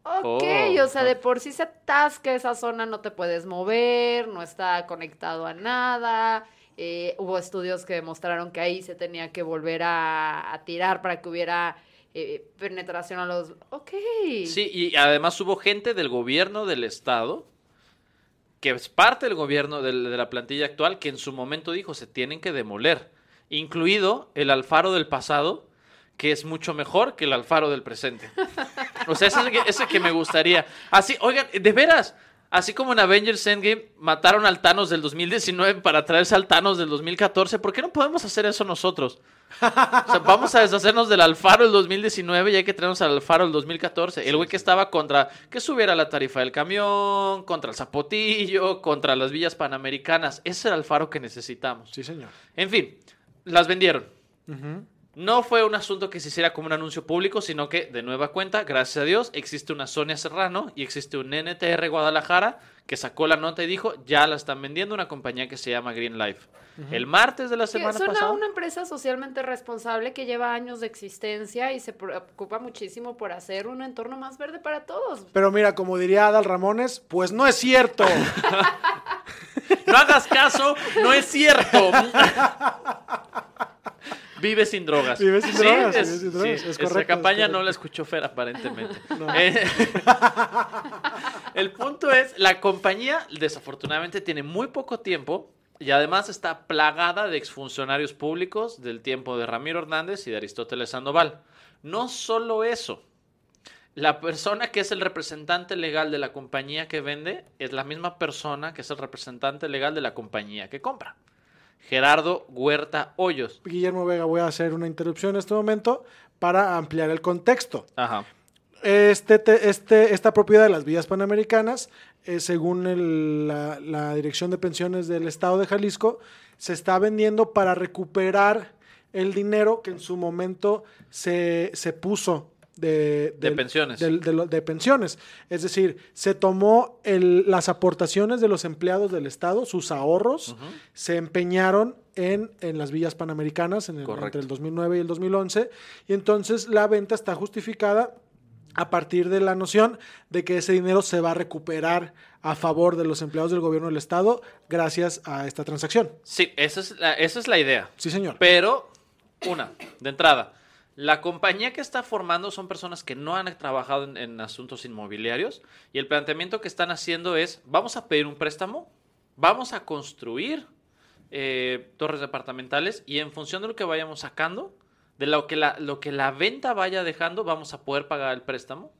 Ok, Oh, o sea, de por sí se atasca esa zona, no te puedes mover, no está conectado a nada. eh, hubo estudios que demostraron que ahí se tenía que volver a, a tirar para que hubiera eh, penetración a los... Ok. Sí, y además hubo gente del gobierno del estado, que es parte del gobierno del- de la plantilla actual, que en su momento dijo se tienen que demoler, incluido el Alfaro del pasado, que es mucho mejor que el Alfaro del presente. O sea, ese es el que, ese que me gustaría. Así, oigan, de veras, así como en Avengers Endgame mataron al Thanos del 2019 para traerse al Thanos del 2014, ¿por qué no podemos hacer eso nosotros? O sea, vamos a deshacernos del Alfaro del 2019 y hay que traernos al Alfaro del 2014. El güey que estaba contra que subiera la tarifa del camión, contra el zapotillo, contra las villas panamericanas. Ese era el Alfaro que necesitamos. Sí, señor. En fin, las vendieron. No fue un asunto que se hiciera como un anuncio público, sino que, de nueva cuenta, gracias a Dios, existe una Sonia Serrano y existe un NTR Guadalajara que sacó la nota y dijo, ya la están vendiendo una compañía que se llama Green Life. El martes de la semana suena pasada... una empresa socialmente responsable que lleva años de existencia y se preocupa muchísimo por hacer un entorno más verde para todos. Pero mira, como diría Adal Ramones, pues no es cierto. No hagas caso, no es cierto. Vive sin drogas. Vive sin Sí, drogas, es- vive sin drogas, sí, es esa correcto, es campaña no la escuchó Fer, aparentemente. Eh, el punto es, la compañía desafortunadamente tiene muy poco tiempo y además está plagada de exfuncionarios públicos del tiempo de Ramiro Hernández y de Aristóteles Sandoval. No solo eso, la persona que es el representante legal de la compañía que vende es la misma persona que es el representante legal de la compañía que compra. Gerardo Huerta Hoyos. Guillermo Vega, voy a hacer una interrupción en este momento para ampliar el contexto. Ajá. Este, te- este, esta propiedad de las vías panamericanas, eh, según el- la, la Dirección de Pensiones del Estado de Jalisco, se está vendiendo para recuperar el dinero que en su momento se, se puso de, pensiones. de, pensiones. Es decir, se tomó el- las aportaciones de los empleados del Estado, sus ahorros, se empeñaron en, en las villas panamericanas en el- entre el 2009 y el 2011, y entonces la venta está justificada a partir de la noción de que ese dinero se va a recuperar a favor de los empleados del gobierno del Estado gracias a esta transacción. Sí, esa es la, esa es la idea. Sí, señor. Pero, una, de entrada, la compañía que está formando son personas que no han trabajado en, en asuntos inmobiliarios y el planteamiento que están haciendo es, vamos a pedir un préstamo, vamos a construir eh, torres departamentales y en función de lo que vayamos sacando, de lo que, la, lo que la venta vaya dejando, vamos a poder pagar el préstamo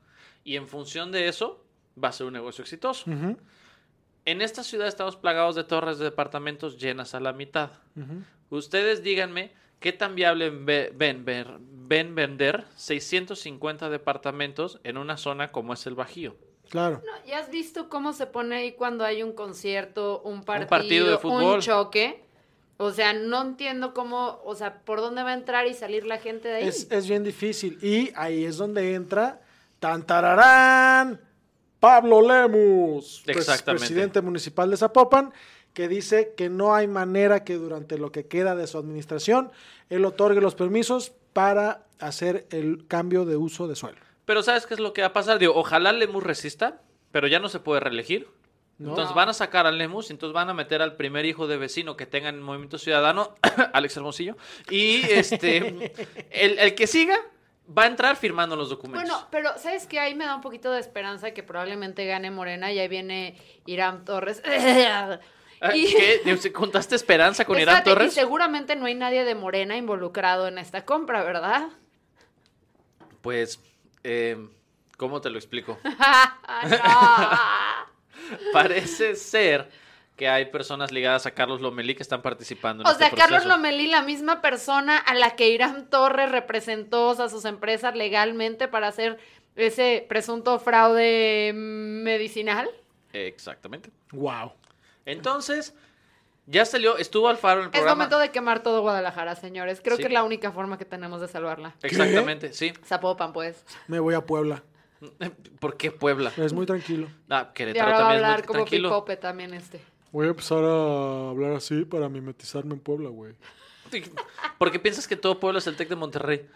y en función de eso va a ser un negocio exitoso. En esta ciudad estamos plagados de torres de departamentos llenas a la mitad. Ustedes díganme qué tan viable ve- ven, ver- ven vender 650 departamentos en una zona como es el Bajío. Claro. No, ¿Ya has visto cómo se pone ahí cuando hay un concierto, un partido, partido de fútbol. un choque? O sea, no entiendo cómo, o sea, por dónde va a entrar y salir la gente de ahí. Es, es bien difícil. Y ahí es donde entra Tantararán Pablo Lemus, pres- Exactamente. presidente municipal de Zapopan, que dice que no hay manera que durante lo que queda de su administración él otorgue los permisos para hacer el cambio de uso de suelo. Pero ¿sabes qué es lo que va a pasar? Digo, ojalá Lemus resista, pero ya no se puede reelegir. No. Entonces van a sacar a Lemus y entonces van a meter al primer hijo de vecino que tenga en Movimiento Ciudadano, Alex Hermosillo, y este el, el que siga va a entrar firmando los documentos. Bueno, pero ¿sabes qué? Ahí me da un poquito de esperanza que probablemente gane Morena y ahí viene Irán Torres. Ah, y- ¿Qué? ¿Contaste esperanza con Irán Y Torres? seguramente no hay nadie de Morena involucrado en esta compra, ¿verdad? Pues, eh, ¿cómo te lo explico? Parece ser que hay personas ligadas a Carlos Lomelí que están participando en. O este sea, Carlos. Lomelí, la misma persona a la que Irán Torres representó a sus empresas legalmente para hacer ese presunto fraude medicinal. Exactamente. Wow. Entonces, ya salió, estuvo Alfaro en el Es programa. momento de quemar todo Guadalajara, señores. Creo Sí. que es la única forma que tenemos de salvarla. Exactamente, sí. Zapopan, pues. Me voy a Puebla. ¿Por qué Puebla? Es muy tranquilo. Ah, Y Querétaro ahora va a también es hablar muy como tranquilo. Pipope también este. Voy a empezar a hablar así para mimetizarme en Puebla, güey. ¿Por qué piensas que todo pueblo es el TEC de Monterrey?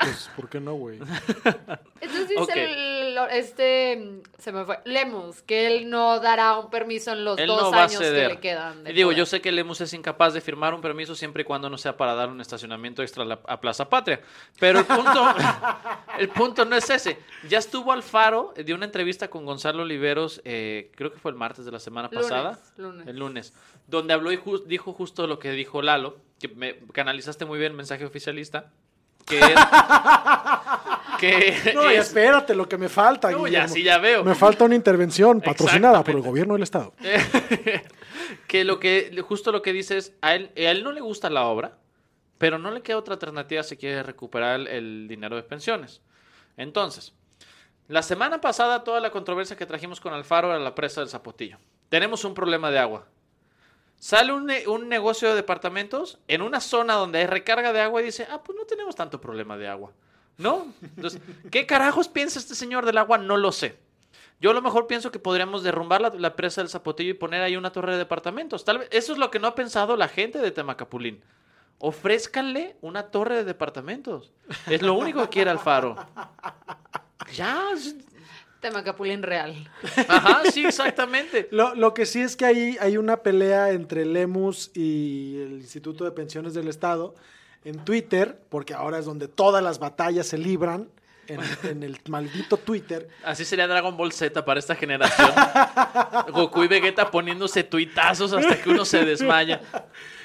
Pues, ¿por qué no, güey? Entonces dice Ok. el- este, se me fue, Lemus, que él no dará un permiso en los Él dos no años que le quedan. de digo, poder. yo sé que Lemus es incapaz de firmar un permiso siempre y cuando no sea para dar un estacionamiento extra a, la- a Plaza Patria. Pero el punto, el punto no es ese. Ya estuvo Alfaro, eh, dio una entrevista con Gonzalo Oliveros, eh, creo que fue el martes de la semana Lunes, pasada. lunes. El lunes. Donde habló y ju- dijo justo lo que dijo Lalo, que me canalizaste muy bien el mensaje oficialista. Que es. que No, es- espérate, lo que me falta. No, ya sí, ya veo. Me falta una intervención patrocinada por el gobierno del Estado. que lo que justo lo que dice es a él, a él no le gusta la obra, pero no le queda otra alternativa si quiere recuperar el, el dinero de pensiones. Entonces, la semana pasada toda la controversia que trajimos con Alfaro era la presa del Zapotillo. Tenemos un problema de agua. Sale un, ne- un negocio de departamentos en una zona donde hay recarga de agua y dice, ah, pues no tenemos tanto problema de agua. ¿No? Entonces, ¿qué carajos piensa este señor del agua? No lo sé. Yo a lo mejor pienso que podríamos derrumbar la, la presa del Zapotillo y poner ahí una torre de departamentos. Tal vez eso es lo que no ha pensado la gente de Temacapulín. Ofrézcanle una torre de departamentos. Es lo único que quiere Alfaro. Ya. es- Tema Capulín real. Ajá, sí, exactamente. Lo, lo que sí es que hay, hay una pelea entre Lemus y el Instituto de Pensiones del Estado en Twitter, porque ahora es donde todas las batallas se libran, en, en el maldito Twitter. Así sería Dragon Ball Z para esta generación. Goku y Vegeta poniéndose tuitazos hasta que uno se desmaya.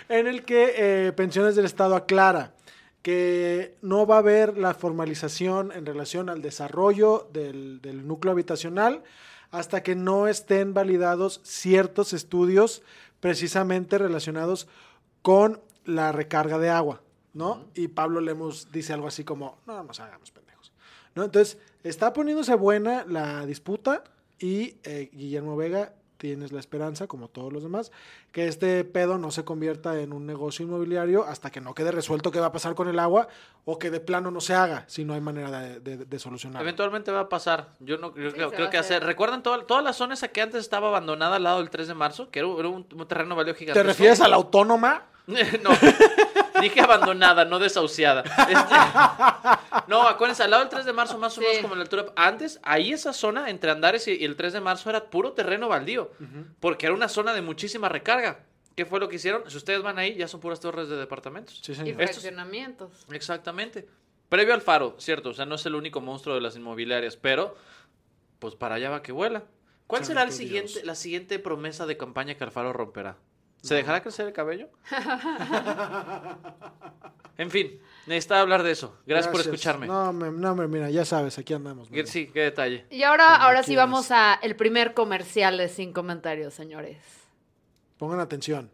en el que eh, Pensiones del Estado aclara que no va a haber la formalización en relación al desarrollo del, del núcleo habitacional hasta que no estén validados ciertos estudios precisamente relacionados con la recarga de agua, ¿no? Y Pablo Lemos dice algo así como, no nos hagamos pendejos, ¿no? Entonces, está poniéndose buena la disputa y eh, Guillermo Vega tienes la esperanza, como todos los demás, que este pedo no se convierta en un negocio inmobiliario hasta que no quede resuelto qué va a pasar con el agua o que de plano no se haga si no hay manera de, de, de solucionarlo. Eventualmente va a pasar. Yo no creo, Sí, creo- que hacer. hacer. ¿Recuerdan toda, toda la zona esa que antes estaba abandonada al lado del 3 de marzo? Que era, era un, un terreno valió gigante. ¿Te refieres a la autónoma? no, dije abandonada, no desahuciada. Este- no, acuérdense, al lado del 3 de marzo, más o menos Sí. como en la altura. Antes, ahí esa zona entre Andares y, y el 3 de marzo era puro terreno baldío. Porque era una zona de muchísima recarga. ¿Qué fue lo que hicieron? Si ustedes van ahí, ya son puras torres de departamentos. Sí, Y. Estos- fraccionamientos. Exactamente. Previo al faro, cierto, o sea, no es el único monstruo de las inmobiliarias, pero pues para allá va que vuela. ¿Cuál será el siguiente, la siguiente promesa de campaña que Alfaro romperá? ¿Se dejará crecer el cabello? en fin, necesitaba hablar de eso. Gracias, por escucharme. No, me- no, me- mira, ya sabes, aquí andamos. Mira. Sí, qué detalle. Y ahora, ahora sí vamos a el primer comercial de sin comentarios, señores. Pongan atención.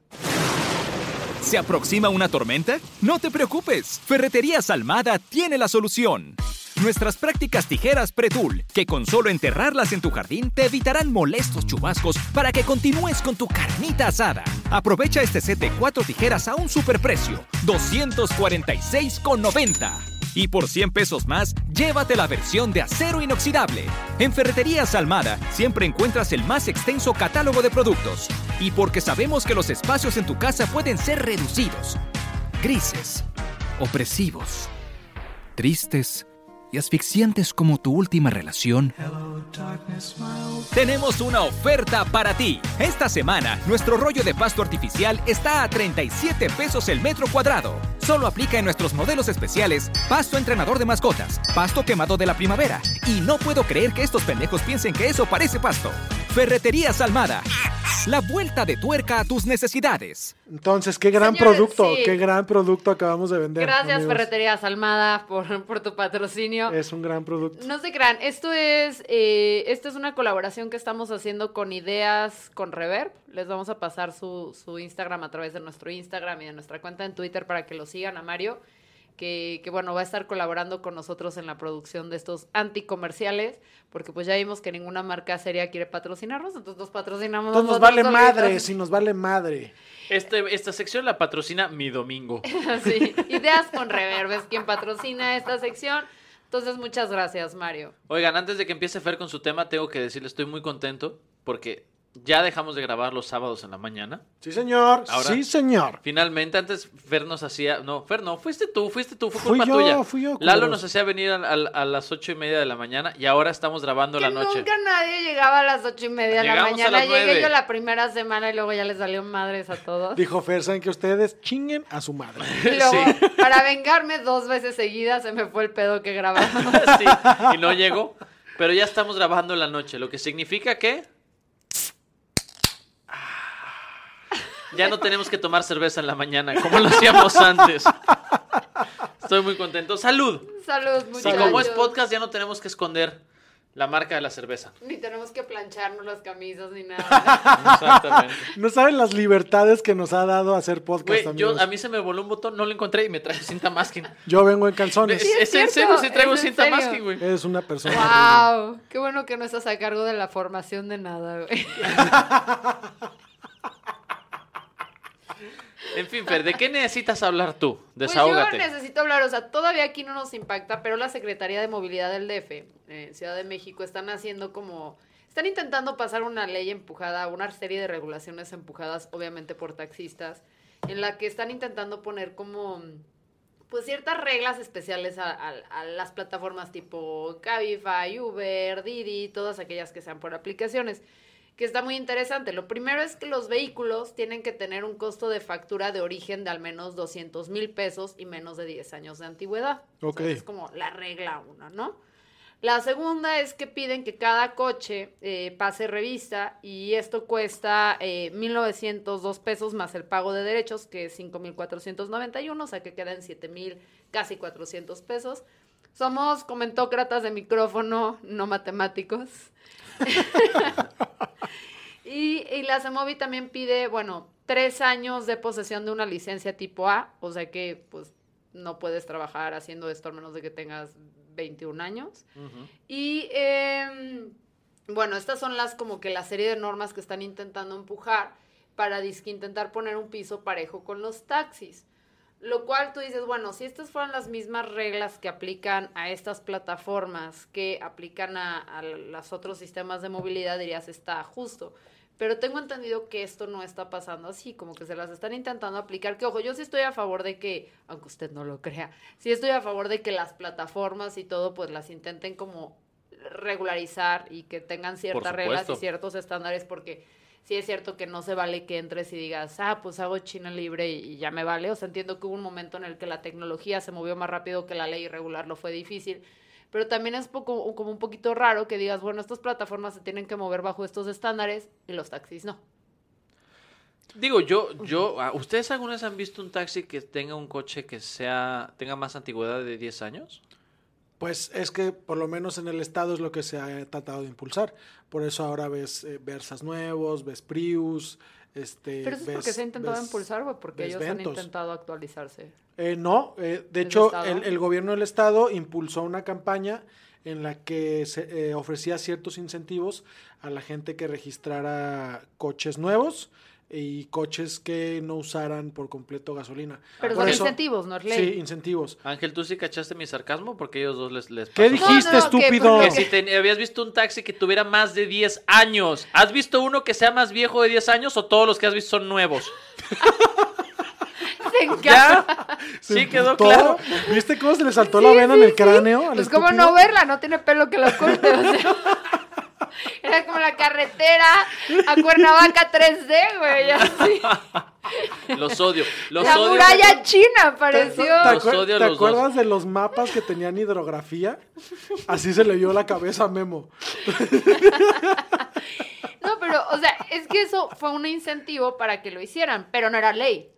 ¿Se aproxima una tormenta? No te preocupes, Ferreterías Almada tiene la solución. Nuestras prácticas tijeras Pretul, que con solo enterrarlas en tu jardín te evitarán molestos chubascos para que continúes con tu carnita asada. Aprovecha este set de cuatro tijeras a un superprecio, 246,90. Y por 100 pesos más, llévate la versión de acero inoxidable. En Ferreterías Almada siempre encuentras el más extenso catálogo de productos. Y porque sabemos que los espacios en tu casa pueden ser reducidos, grises, opresivos, tristes y asfixiantes como tu última relación, tenemos una oferta para ti. Esta semana, nuestro rollo de pasto artificial está a 37 pesos el metro cuadrado. Solo aplica en nuestros modelos especiales Pasto entrenador de mascotas, Pasto quemado de la primavera. Y no puedo creer que estos pendejos piensen que eso parece pasto. Ferreterías Almada. La vuelta de tuerca a tus necesidades. Entonces, qué gran Señores, producto, sí. qué gran producto acabamos de vender. Gracias, amigos. Ferreterías Almada, por, por tu patrocinio. Es un gran producto. No se crean, esto es, eh, esto es una colaboración que estamos haciendo con Ideas con Reverb. Les vamos a pasar su, su Instagram a través de nuestro Instagram y de nuestra cuenta en Twitter para que lo sigan a Mario, que, que bueno, va a estar colaborando con nosotros en la producción de estos anticomerciales, porque pues ya vimos que ninguna marca seria quiere patrocinarnos, entonces nos patrocinamos Entonces nos vale madre, si nos vale madre. Este, esta sección la patrocina Mi Domingo. Sí, Ideas con Reverb es quien patrocina esta sección. Entonces, muchas gracias, Mario. Oigan, antes de que empiece Fer con su tema, tengo que decirle, estoy muy contento porque Ya dejamos de grabar los sábados en la mañana. Sí, señor. Ahora- sí, señor. Finalmente, antes Fer nos hacía. No, Fer, no, fuiste tú, fuiste tú, fue Fui culpa yo, tuya. fui yo, Lalo nos hacía venir a, a- a las ocho y media de la mañana y ahora estamos grabando Que la noche. nunca nadie llegaba a las ocho y media de la mañana. las Llegué yo la primera semana y luego ya les salió madres a todos. Dijo Fer, ¿saben que ustedes chinguen a su madre? Y luego, Sí. para vengarme dos veces seguidas, se me fue el pedo que grabamos. Sí, y no llegó. Pero ya estamos grabando en la noche, lo que significa que. Ya no tenemos que tomar cerveza en la mañana como lo hacíamos antes. Estoy muy contento. ¡Salud! Salud, Y muchachos. como es podcast, ya no tenemos que esconder la marca de la cerveza. Ni tenemos que plancharnos las camisas ni nada. Exactamente. No saben las libertades que nos ha dado hacer podcast, Güey, yo, a mí se me voló un botón, no lo encontré y me traje cinta masking. Yo vengo en calzones. Es, es es en serio, sí traigo cinta serio. masking, güey. Eres una persona. wow, qué bueno que no estás a cargo de la formación de nada, güey. En fin, Fer, ¿de qué necesitas hablar tú? Pues Desahógate. yo necesito hablar, o sea, todavía aquí no nos impacta, pero la Secretaría de Movilidad del DF, eh, Ciudad de México, están haciendo como, están intentando pasar una ley empujada, una serie de regulaciones empujadas, obviamente por taxistas, en la que están intentando poner como, pues ciertas reglas especiales a, a- a las plataformas tipo Cabify, Uber, Didi, todas aquellas que sean por aplicaciones que está muy interesante. Lo primero es que los vehículos tienen que tener un costo de factura de origen de al menos 200 mil pesos y menos de 10 años de antigüedad. O sea, Ok. es como la regla una, ¿no? La segunda es que piden que cada coche eh, pase revista y esto cuesta eh, 1.902 pesos más el pago de derechos, que es 5.491, o sea que quedan 7.000, casi 400 pesos. Somos comentócratas de micrófono, no matemáticos. Y, y la CEMOVI también pide, bueno, tres años de posesión de una licencia tipo A, o sea que pues no puedes trabajar haciendo esto a menos de que tengas 21 años. Y em, bueno, estas son las como que la serie de normas que están intentando empujar para disque intentar poner un piso parejo con los taxis. Lo cual tú dices, bueno, si estas fueran las mismas reglas que aplican a estas plataformas que aplican a, a los otros sistemas de movilidad, dirías, está justo. Pero tengo entendido que esto no está pasando así, como que se las están intentando aplicar. Que ojo, yo sí estoy a favor de que, aunque usted no lo crea, sí estoy a favor de que las plataformas y todo, pues las intenten como regularizar y que tengan ciertas reglas y ciertos estándares, porque sí es cierto que no se vale que entres y digas, ah, pues hago China libre y, ya me vale. O sea, entiendo que hubo un momento en el que la tecnología se movió más rápido que la ley y regularlo fue difícil. Pero también es poco, como un poquito raro que digas, bueno, estas plataformas se tienen que mover bajo estos estándares y los taxis no. Digo, yo, yo, ah, ¿ustedes alguna vez han visto un taxi que tenga un coche que sea, tenga más antigüedad de 10 años? Pues es que por lo menos en el estado es lo que se ha tratado de impulsar. Por eso ahora ves eh, Versas nuevos, ves Prius, este, Pero eso es ves- porque se ha intentado ves- impulsar, güey, porque ellos han intentado actualizarse. Eh, no, eh, de ¿Del hecho el gobierno del estado impulsó una campaña en la que se eh, ofrecía ciertos incentivos a la gente que registrara coches nuevos y coches que no usaran por completo gasolina. Pero Por son eso- incentivos, no es ley. Sí, incentivos. Ángel, ¿tú sí cachaste mi sarcasmo? Porque ellos dos les, les ¿Qué dijiste, No, no, que estúpido? porque- Que si te- habías visto un taxi que tuviera más de 10 años. ¿Has visto uno que sea más viejo de 10 años o todos los que has visto son nuevos? ¿Ya? Sí, quedó claro. ¿Viste cómo se le saltó la vena en el cráneo? Pues cómo no verla, no tiene pelo que lo oculte, o sea. Era como la carretera a Cuernavaca 3D, güey, así. Los odio. Los la odio. muralla china ¿Te, pareció. te Los acuer- odio a te los dos. acuerdas de los mapas que tenían hidrografía? Así se le vio la cabeza a Memo. No, pero, o sea, es que eso fue un incentivo para que lo hicieran, pero no era ley.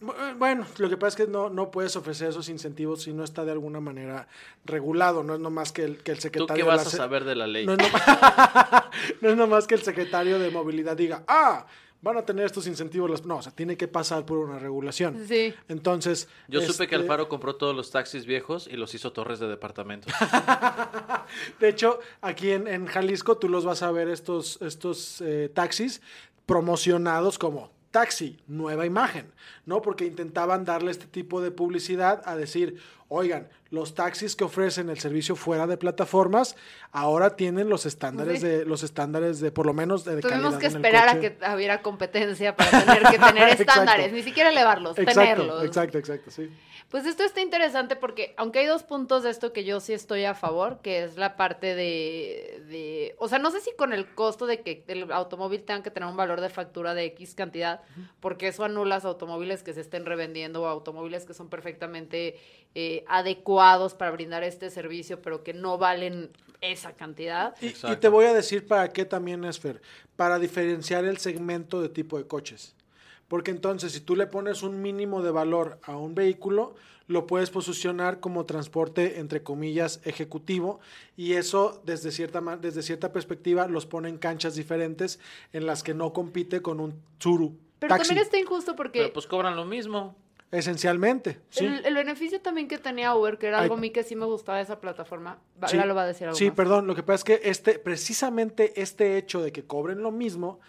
Bu- Bueno, lo que pasa es que no, no puedes ofrecer esos incentivos si no está de alguna manera regulado. No es nomás que el, que el ¿Tú secretario qué de la vas a saber de la ley? No es, nom- no es nomás que el secretario de movilidad diga, ah, van a tener estos incentivos. Los... No, o sea, tiene que pasar por una regulación. Sí. Entonces. Yo supe que este, Alfaro compró todos los taxis viejos y los hizo torres de departamentos. De hecho, aquí en, en Jalisco tú los vas a ver estos, estos eh, taxis promocionados como taxi, nueva imagen, ¿no? Porque intentaban darle este tipo de publicidad a decir, oigan, los taxis que ofrecen el servicio fuera de plataformas ahora tienen los estándares Sí. de los estándares de por lo menos de, Tuvimos calidad que esperar a que hubiera competencia para tener que tener estándares, ni siquiera elevarlos, Exacto, tenerlos. exacto, exacto, sí. Pues esto está interesante porque, aunque hay dos puntos de esto que yo sí estoy a favor, que es la parte de, de- o sea, no sé si con el costo de que el automóvil tenga que tener un valor de factura de X cantidad, porque eso anula los automóviles que se estén revendiendo o automóviles que son perfectamente eh, adecuados para brindar este servicio, pero que no valen esa cantidad. Y, te voy a decir para qué también es Fer, para diferenciar el segmento de tipo de coches. Porque entonces, si tú le pones un mínimo de valor a un vehículo, lo puedes posicionar como transporte, entre comillas, ejecutivo, y eso, desde cierta, desde cierta perspectiva, los pone en canchas diferentes en las que no compite con un Tsuru Pero taxi, también está injusto porque Pero pues cobran lo mismo. Esencialmente. ¿sí? el, el beneficio también que tenía Uber, que era algo a mí que sí me gustaba de esa plataforma, Sí. Lalo va a decir algo Sí, más. perdón, lo que pasa es que este, precisamente este hecho de que cobren lo mismo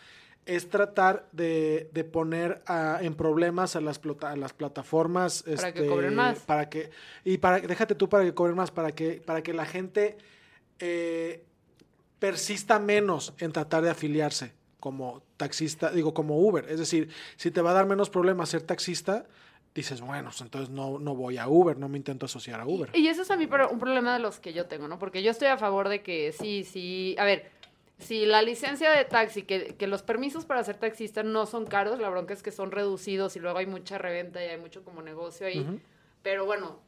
es tratar de, de poner a- en problemas a las, a las plataformas. Para que este, cobren más. Para que, y para, déjate tú para que cobren más, para que, para que la gente eh, persista menos en tratar de afiliarse como taxista, digo, como Uber. Es decir, si te va a dar menos problemas ser taxista, dices, bueno, pues entonces no, no voy a Uber, no me intento asociar a Uber. Y eso es a mí un problema de los que yo tengo, ¿no? Porque yo estoy a favor de que sí, sí, a ver, si la licencia de taxi, que, que los permisos para ser taxista no son caros, la bronca es que son reducidos y luego hay mucha reventa y hay mucho como negocio ahí. Pero bueno,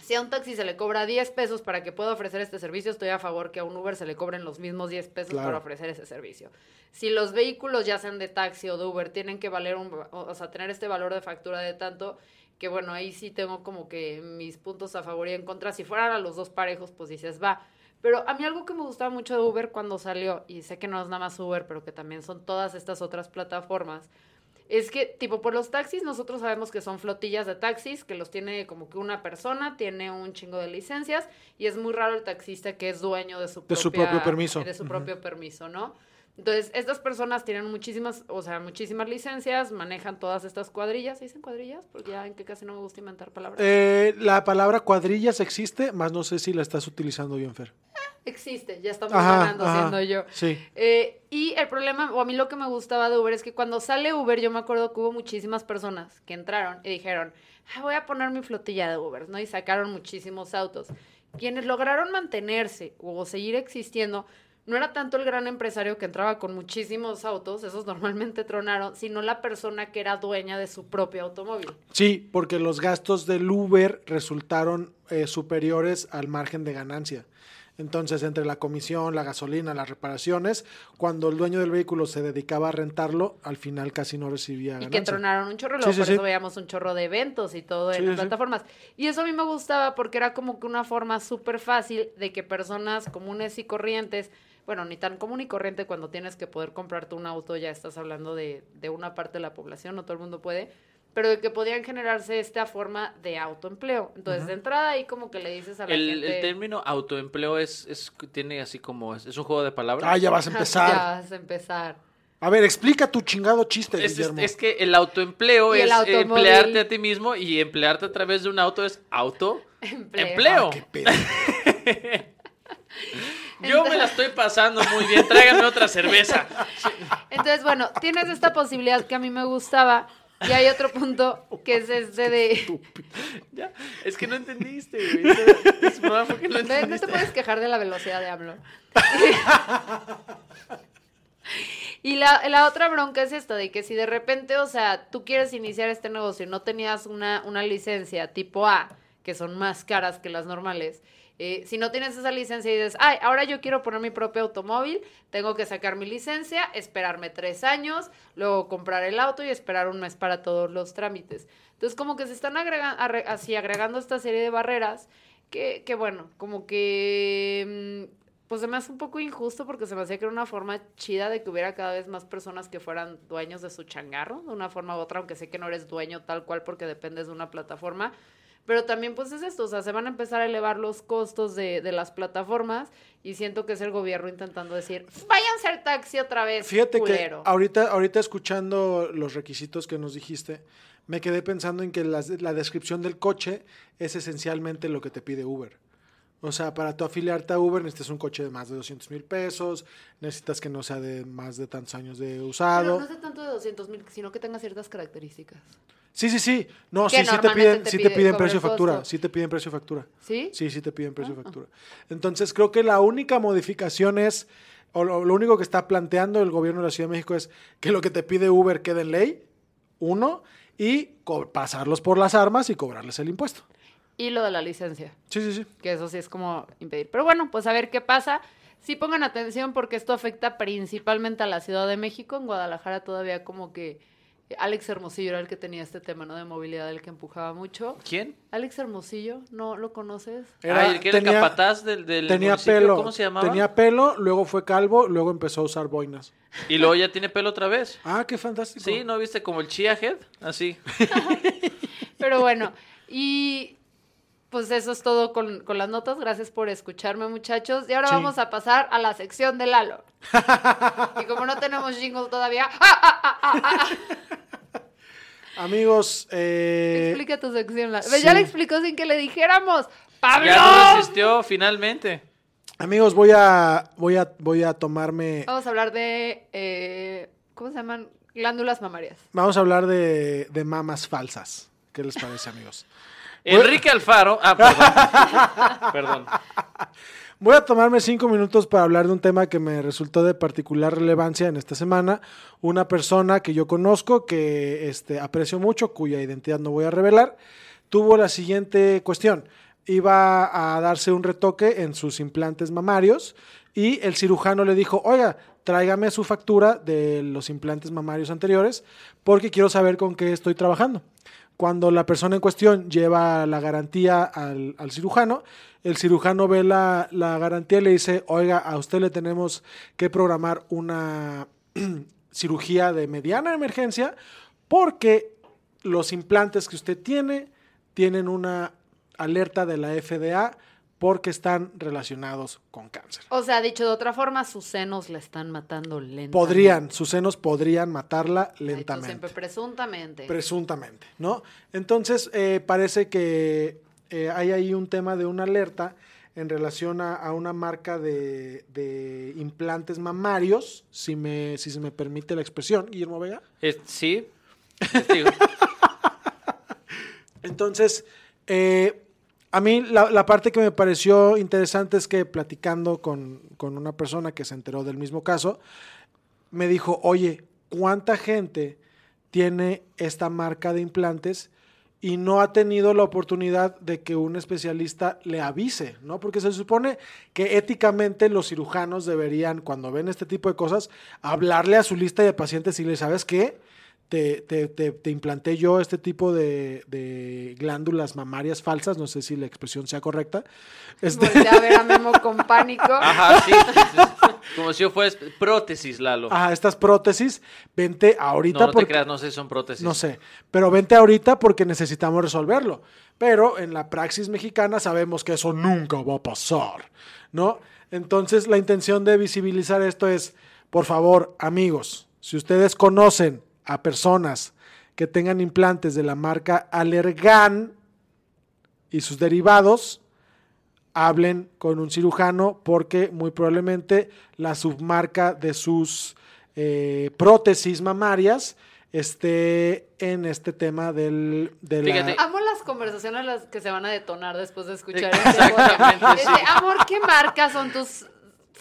si a un taxi se le cobra 10 pesos para que pueda ofrecer este servicio, estoy a favor que a un Uber se le cobren los mismos 10 pesos Claro. para ofrecer ese servicio. Si los vehículos, ya sean de taxi o de Uber, tienen que valer un, o o sea, tener este valor de factura de tanto, que bueno, ahí sí tengo como que mis puntos a favor y en contra. Si fueran a los dos parejos, pues dices, va. Pero a mí algo que me gustaba mucho de Uber cuando salió, y sé que no es nada más Uber, pero que también son todas estas otras plataformas, es que, tipo, por los taxis, nosotros sabemos que son flotillas de taxis, que los tiene como que una persona, tiene un chingo de licencias, y es muy raro el taxista que es dueño de su, De su propio permiso. De su propio permiso, ¿no? Entonces, estas personas tienen muchísimas, o sea, muchísimas licencias, manejan todas estas cuadrillas. ¿Se dicen cuadrillas? Porque ya en que casi no me gusta inventar palabras. Eh, la palabra cuadrillas existe, más no sé si la estás utilizando bien, Fer. Existe, ya estamos Ajá, ganando ajá, siendo yo. sí. Eh, y el problema, o a mí lo que me gustaba de Uber es que cuando sale Uber, yo me acuerdo que hubo muchísimas personas que entraron y dijeron, "Ah, voy a poner mi flotilla de Uber, ¿no? Y sacaron muchísimos autos. Quienes lograron mantenerse o seguir existiendo, no era tanto el gran empresario que entraba con muchísimos autos, esos normalmente tronaron, sino la persona que era dueña de su propio automóvil. Sí, porque los gastos del Uber resultaron eh, superiores al margen de ganancia. Entonces, entre la comisión, la gasolina, las reparaciones, cuando el dueño del vehículo se dedicaba a rentarlo, al final casi no recibía Y ganancia. que tronaron un chorro, Sí, por sí. eso veíamos un chorro de eventos y todo en las plataformas. Y eso a mí me gustaba porque era como que una forma súper fácil de que personas comunes y corrientes, bueno, ni tan común y corriente cuando tienes que poder comprarte un auto, ya estás hablando de, de una parte de la población, no todo el mundo puede, pero de que podían generarse esta forma de autoempleo. Entonces, de entrada ahí como que le dices a la El, gente... el término autoempleo es, es tiene así como es, es un juego de palabras. Ah, ya vas a Ya empezar. vas a empezar. A ver, explica tu chingado chiste, Es, Guillermo. es que el autoempleo el es automóvil. emplearte a ti mismo y emplearte a través de un auto es auto Empleo. empleo. Ah, qué pedo. Yo me la estoy pasando muy bien. Tráigame otra cerveza. Entonces, bueno, tienes esta posibilidad que a mí me gustaba. Y hay otro punto que es este de... Ya, es que no entendiste, güey. Es no No, no te puedes quejar de la velocidad de AMLO. y la, la otra bronca es esta, de que si de repente, o sea, tú quieres iniciar este negocio y no tenías una, una licencia tipo A, que son más caras que las normales, eh, si no tienes esa licencia y dices, ay, ahora yo quiero poner mi propio automóvil, tengo que sacar mi licencia, esperarme tres años, luego comprar el auto y esperar un mes para todos los trámites. Entonces, como que se están agrega- arre- así agregando esta serie de barreras que, que bueno, como que mm, pues se me hace un poco injusto porque se me hacía que era una forma chida de que hubiera cada vez más personas que fueran dueños de su changarro, de una forma u otra, aunque sé que no eres dueño tal cual porque dependes de una plataforma. Pero también pues es esto, o sea, se van a empezar a elevar los costos de, de las plataformas y siento que es el gobierno intentando decir, vayan a ser taxi otra vez, Fíjate culero". que ahorita, ahorita escuchando los requisitos que nos dijiste, me quedé pensando en que las- la descripción del coche es esencialmente lo que te pide Uber. O sea, para tú afiliarte a Uber necesitas un coche de más de 200 mil pesos, necesitas que no sea de más de tantos años de Pero usado. no sé tanto de 200 mil, sino que tenga ciertas características. Sí, sí, sí. No, sí, sí te piden, te sí te pide piden precio factura. Sí te piden precio factura. ¿Sí? Sí, sí te piden precio factura. Entonces creo que la única modificación es, o lo, lo único que está planteando el gobierno de la Ciudad de México es que lo que te pide Uber quede en ley, uno, y pasarlos por las armas y cobrarles el impuesto. Y lo de la licencia. Sí, sí, sí. que eso sí es como impedir. Pero bueno, pues a ver qué pasa. Sí pongan atención porque esto afecta principalmente a la Ciudad de México. En Guadalajara todavía como que Alex Hermosillo era el que tenía este tema, ¿no? De movilidad, el que empujaba mucho. ¿Quién? Alex Hermosillo, ¿no lo conoces? Era- ah, el que era el tenía- capataz del, del Tenía municipio, pelo. ¿Cómo se llamaba? Tenía pelo, luego fue calvo, luego empezó a usar boinas. Y luego ya tiene pelo otra vez. Ah, qué fantástico. Sí, ¿no viste como el Chia Head? Así. Pero bueno, y pues eso es todo con, con las notas. Gracias por escucharme, muchachos. Y ahora Sí. vamos a pasar a la sección de Lalo. y como no tenemos jingle todavía, ¡ah, ah, ah! Amigos, eh, explica tu sección. Lalo. sí. Ya le explicó sin que le dijéramos. ¡Pablo! Ya no resistió finalmente. amigos, voy a, voy a, voy a tomarme, Vamos a hablar de, eh, ¿cómo se llaman? Glándulas mamarias. vamos a hablar de, de mamas falsas. ¿Qué les parece, amigos? Enrique Alfaro. Ah, perdón. perdón. Voy a tomarme cinco minutos para hablar de un tema que me resultó de particular relevancia en esta semana. Una persona que yo conozco, que este, aprecio mucho, cuya identidad no voy a revelar, tuvo la siguiente cuestión. Iba a darse un retoque en sus implantes mamarios y el cirujano le dijo, oiga, tráigame su factura de los implantes mamarios anteriores porque quiero saber con qué estoy trabajando. Cuando la persona en cuestión lleva la garantía al, cirujano, el cirujano ve la garantía y le dice, oiga, a usted le tenemos que programar una cirugía de mediana emergencia porque los implantes que usted tiene tienen una alerta de la FDA porque están relacionados con cáncer. O sea, dicho de otra forma, sus senos la están matando lentamente. Podrían, sus senos podrían matarla Ay, tú lentamente. siempre presuntamente. Presuntamente, ¿no? Entonces, eh, parece que eh, hay ahí un tema de una alerta en relación a, a una marca de, de implantes mamarios, si, me, si se me permite la expresión, Guillermo Vega. Eh, sí. Entonces, eh, a mí la, la parte que me pareció interesante es que platicando con, con una persona que se enteró del mismo caso, me dijo, oye, ¿cuánta gente tiene esta marca de implantes y no ha tenido la oportunidad de que un especialista le avise, ¿no? Porque se supone que éticamente los cirujanos deberían, cuando ven este tipo de cosas, hablarle a su lista de pacientes y le sabes qué, te, te, te, te implanté yo este tipo de, de glándulas mamarias falsas, no sé si la expresión sea correcta. Este, Volteé a ver a Memo con pánico. Ajá, sí. Como si yo fuera prótesis, Lalo. ajá, estas prótesis, vente ahorita no, no te creas, no sé si son prótesis. No sé, pero vente ahorita porque necesitamos resolverlo. Pero en la praxis mexicana sabemos que eso nunca va a pasar, ¿no? Entonces la intención de visibilizar esto es, por favor, amigos, si ustedes conocen a personas que tengan implantes de la marca Allergan y sus derivados, hablen con un cirujano porque muy probablemente la submarca de sus eh, prótesis mamarias esté en este tema del, de la- Fíjate. Amo las conversaciones las que se van a detonar después de escuchar este exactamente. Este, amor, ¿qué marca son tus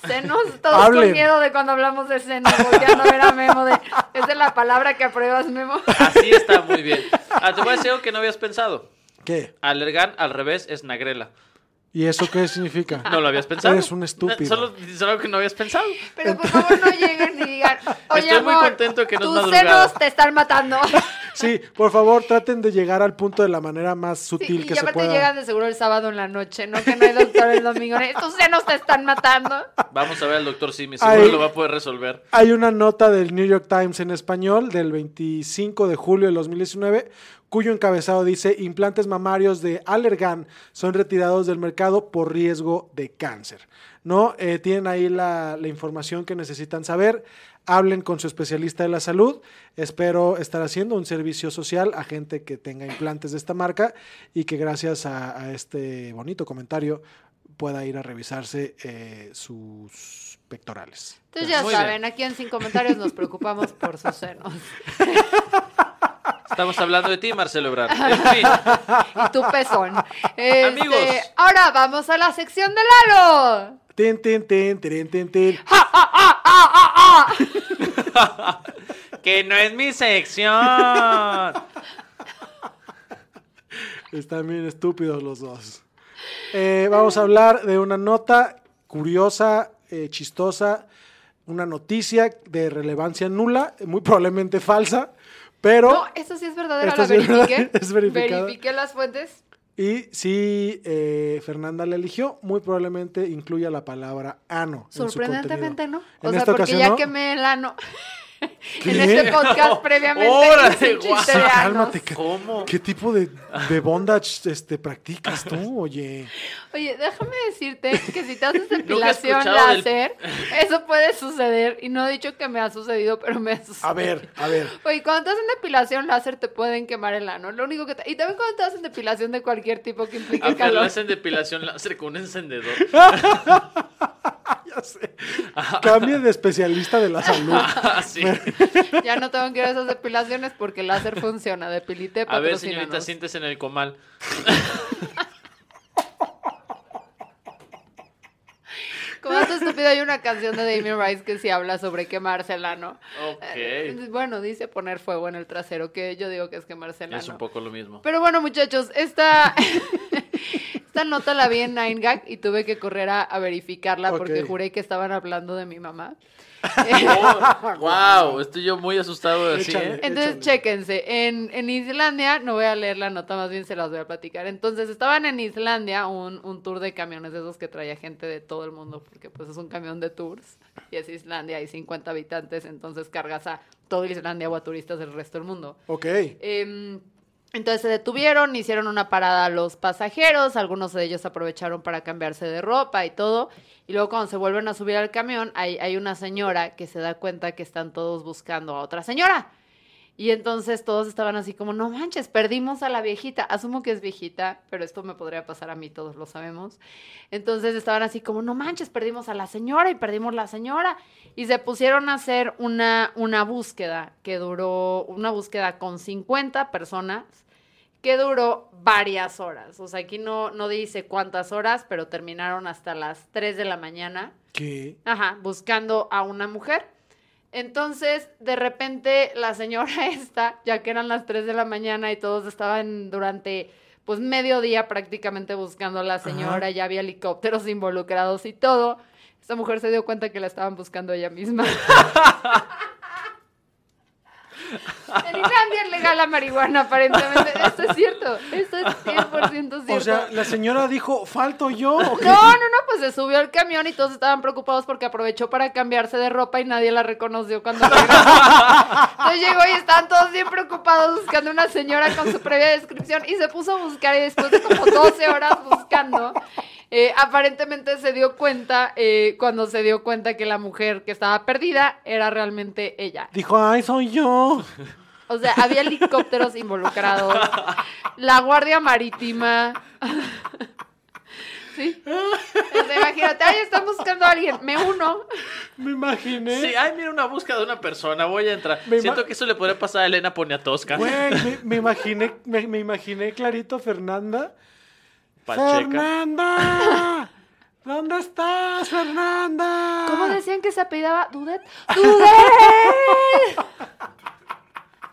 senos? Todos Hablen. con miedo de cuando hablamos de senos, volteando a ver a Memo de, es de la palabra que apruebas, Memo. Así está muy bien. Ah, te voy a decir algo que no habías pensado. ¿Qué? Alergan al revés es nagrela. ¿Y eso qué significa? No lo habías pensado. Eres un estúpido. Solo es algo que no habías pensado. Pero por favor no lleguen y digan, oye Estoy muy amor, contento que no es tus madrugada". senos te están matando. Sí, por favor, traten de llegar al punto de la manera más Sí, sutil y que se aparte pueda. llegan de seguro el sábado en la noche, ¿no? Que no hay doctor el domingo. Tus senos te están matando. Vamos a ver al doctor Simi, seguro lo va a poder resolver. Hay una nota del New York Times en español del 25 de julio del 2019, cuyo encabezado dice implantes mamarios de Allergan son retirados del mercado por riesgo de cáncer. ¿No? Eh, tienen ahí la, la información que necesitan saber. Hablen con su especialista de la salud. Espero estar haciendo un servicio social a gente que tenga implantes de esta marca y que gracias a, a este bonito comentario pueda ir a revisarse eh, sus pectorales. Entonces ya Muy saben, bien. aquí en Sin Comentarios nos preocupamos por sus senos. Estamos hablando de ti, Marcelo Ebrard. En fin, Y tu pezón. Este, Amigos. Ahora vamos a la sección de Lalo. Tin, tin, tin, tin, tin, tin. que no es mi sección. Están bien estúpidos los dos. Eh, vamos a hablar de una nota curiosa, eh, chistosa, una noticia de relevancia nula, muy probablemente falsa, pero... No, eso sí es verdadero, Esto la sí verifiqué. es verificado. Verifiqué las fuentes. Y si eh, Fernanda la eligió, muy probablemente incluya la palabra ano. en su Sorprendentemente no. O En sea, porque ya no. quemé el ano. ¿Qué? en este podcast previamente Órale. Cálmate, ca- ¿Cómo? ¿Qué tipo de, de bondage este, practicas tú, oye? Oye, déjame decirte que si te haces depilación del- láser, eso puede suceder. Y no he dicho que me ha sucedido, pero me ha sucedido. A ver, a ver. Oye, cuando te hacen depilación láser te pueden quemar el ano. Lo único que te- Y también cuando te hacen depilación de cualquier tipo que implique Aunque calor. hacen depilación láser con un encendedor. Ya sé. Cambie de especialista de la salud. Ya no tengo que ir a esas depilaciones porque el láser funciona. Depilite, A ver, señorita, siéntese en el comal. Como dato estúpido, hay una canción de Damien Rice que sí habla sobre quemarse el ano. Ok. Eh, Bueno, dice poner fuego en el trasero, que yo digo que es quemarse el ano. Es un poco lo mismo. Pero bueno, muchachos, esta, esta nota la vi en 9gag y tuve que correr a, a verificarla porque juré que estaban hablando de mi mamá. wow, estoy yo muy asustado de así, Échale. ¿eh? Entonces, Échale. chéquense. En, en Islandia, no voy a leer la nota, más bien se las voy a platicar. Entonces, estaban en Islandia un, un tour de camiones de esos que traía gente de todo el mundo, porque pues es un camión de tours. Y es Islandia, hay 50 habitantes, entonces cargas a todo Islandia o a turistas del resto del mundo. Ok. Em, entonces se detuvieron, hicieron una parada a los pasajeros, algunos de ellos aprovecharon para cambiarse de ropa y todo, y luego cuando se vuelven a subir al camión hay, hay una señora que se da cuenta que están todos buscando a otra señora. Y entonces todos estaban así como, no manches, perdimos a la viejita. Asumo que es viejita, pero esto me podría pasar a mí, todos lo sabemos. Entonces estaban así como, no manches, perdimos a la señora y perdimos la señora. Y se pusieron a hacer una, una búsqueda que duró, una búsqueda con 50 personas que duró varias horas. O sea, aquí no, no dice cuántas horas, pero terminaron hasta las 3 de la mañana. ¿Qué? Ajá, buscando a una mujer. Entonces, de repente, la señora esta, ya que eran las 3 de la mañana y todos estaban durante, pues, mediodía prácticamente buscando a la señora, ya había helicópteros involucrados y todo, esta mujer se dio cuenta que la estaban buscando ella misma. en Islandia es legal la marihuana, aparentemente. Esto es cierto, esto es 100% cierto. O sea, la señora dijo, ¿falto yo? No, no, no, pues se subió al camión y todos estaban preocupados porque aprovechó para cambiarse de ropa y nadie la reconoció cuando regresó. Entonces llegó y estaban todos bien preocupados buscando una señora con su previa descripción y se puso a buscar y después de como 12 horas buscando, eh, aparentemente se dio cuenta, eh, cuando se dio cuenta que la mujer que estaba perdida era realmente ella. Dijo, ay, soy yo. O sea, había helicópteros involucrados, la Guardia Marítima. Sí. Imagínate, ay, están buscando a alguien, me uno. Me imaginé. Sí, ay, mira una búsqueda de una persona, voy a entrar. Me Siento que eso le podría pasar a Elena Poniatowska. Güey, me, me imaginé, me, me imaginé clarito Fernanda. Pacheca. ¡Fernanda! ¿Dónde estás, Fernanda? ¿Cómo decían que se apellidaba Dudet? ¡Dudet!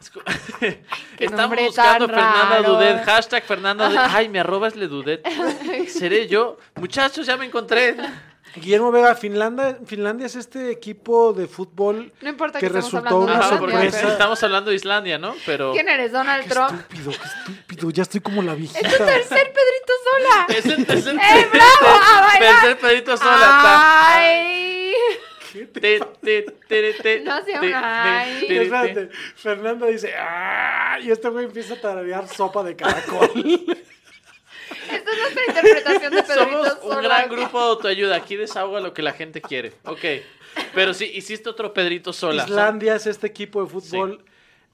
Estamos buscando a Fernanda. Dudet. Hashtag Fernanda Dudet. Ay, mi arroba es Ledudet. ¿Seré yo? Muchachos, ya me encontré. Guillermo Vega, Finlandia, Finlandia es este equipo de fútbol No importa que que resultó hablando de una Ajá, sorpresa. estamos hablando de Islandia, ¿no? Pero ¿Quién eres, Donald Qué Trump? estúpido, qué estúpido. Ya estoy como la viejita. ¡Tercer Pedrito Sola! es el tercer ¡Eh, bravo! ¡A bailar! Tercer Pedrito Sola. está- ¡Ay! Te, te, te, te, No te, Espérate, te. Fernanda dice, ¡ah! Y este güey empieza a tararear sopa de caracol. Esta es nuestra interpretación de Pedrito Somos un Sola. gran grupo de autoayuda. Aquí desahoga lo que la gente quiere. Ok. Pero sí, hiciste otro Pedrito sola. Islandia es este equipo de fútbol.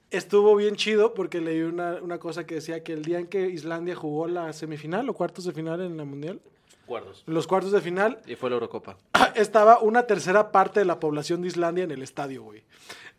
Estuvo bien chido porque leí una, una cosa que decía que el día en que Islandia jugó la semifinal o cuartos de final en la Mundial, Acuerdos. los cuartos de final, Y fue la Eurocopa. estaba una tercera parte de la población de Islandia en el estadio, güey.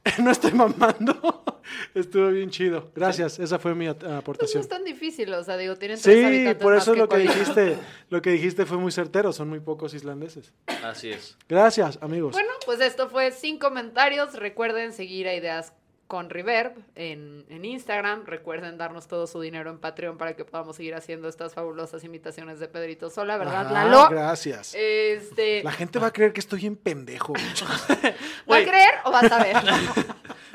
No estoy mamando. Estuvo bien chido. Gracias, esa fue mi a- Pues no aportación. es tan difícil, o sea, digo, tienen tres Sí, por más eso lo que Colima. dijiste, lo que dijiste fue muy certero, son muy pocos islandeses. Así es. Gracias, amigos. Bueno, pues esto fue sin comentarios. Recuerden seguir a Ideas con Reverb en, en Instagram. Recuerden darnos todo su dinero en Patreon para que podamos seguir haciendo estas fabulosas imitaciones de Pedrito Sola, ¿verdad, Ajá, Lalo? Gracias. Este, La gente va a creer que estoy en pendejo. ¿Va a creer o vas a ver?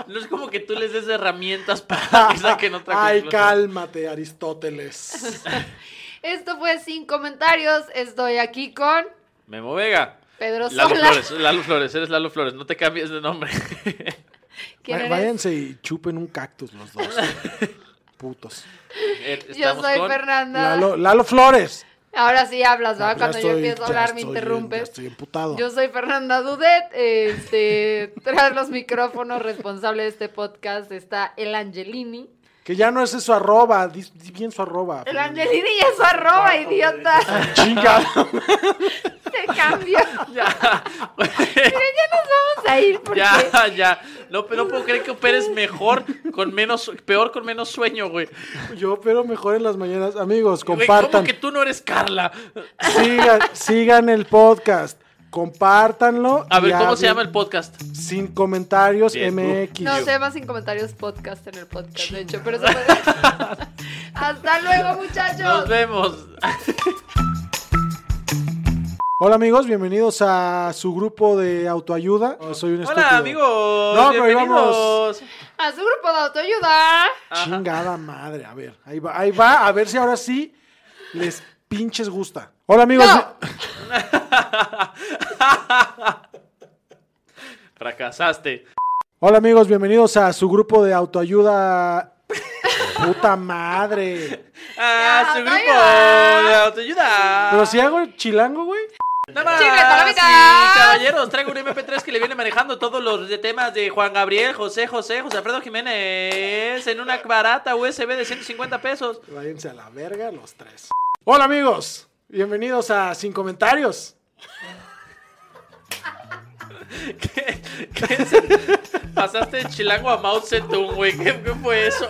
No es como que tú les des herramientas para que saquen otra Ay, conclusión. cálmate, Aristóteles. Esto fue sin comentarios. Estoy aquí con Memo Vega. Pedro Lalo Sola. Flores, Lalo Flores, eres Lalo Flores, no te cambies de nombre. ¿Quién Va- eres? Váyanse y chupen un cactus los dos. Putos. Eh, Yo soy con- Fernanda. Lalo, Lalo Flores. Ahora sí hablas, ¿verdad? Ya Cuando yo empiezo a ya hablar me estoy- interrumpes. Ya estoy emputado. Yo soy Fernanda Dudet, este, tras los micrófonos responsable de este podcast está el Angelini. Que ya no es su arroba. Di, di bien su arroba. El Angelini ya es su arroba, idiota. Chinga. Se cambió. Ya, Vamos a ir porque ya, ya. No, pero no puedo creer que operes mejor, con menos, peor con menos sueño, güey. Yo pero mejor en las mañanas. Amigos, Güey, compartan. ¿Cómo que tú no eres Carla? Sigan, sigan el podcast. Compártanlo. A ver, ¿cómo se llama el podcast? Sin comentarios Bien. MX. no se llama sin comentarios podcast en el podcast, de hecho, pero eso puede- Hasta luego, muchachos. Nos vemos. Hola amigos, bienvenidos a su grupo de autoayuda. Yo soy un estúpido. Hola, amigos. No, pero bienvenidos. A su grupo de autoayuda. Chingada madre, a ver, ahí va, ahí va, a ver si ahora sí les pinches gusta. Hola amigos. No. Fracasaste. Hola amigos, bienvenidos a su grupo de autoayuda. Puta madre. Ah, su grupo de autoayuda. Pero si hago chilango, güey. Nada más, Chicle mitad. sí, caballeros, traigo un MP3 que le viene manejando todos los de temas de Juan Gabriel, José José, José Alfredo Jiménez en una barata USB de 150 pesos. Váyanse a la verga los tres. Hola amigos, bienvenidos a Sin Comentarios. ¿Qué, qué es? Pasaste de chilango a Mao Zedong, güey. ¿Qué, ¿Qué fue eso?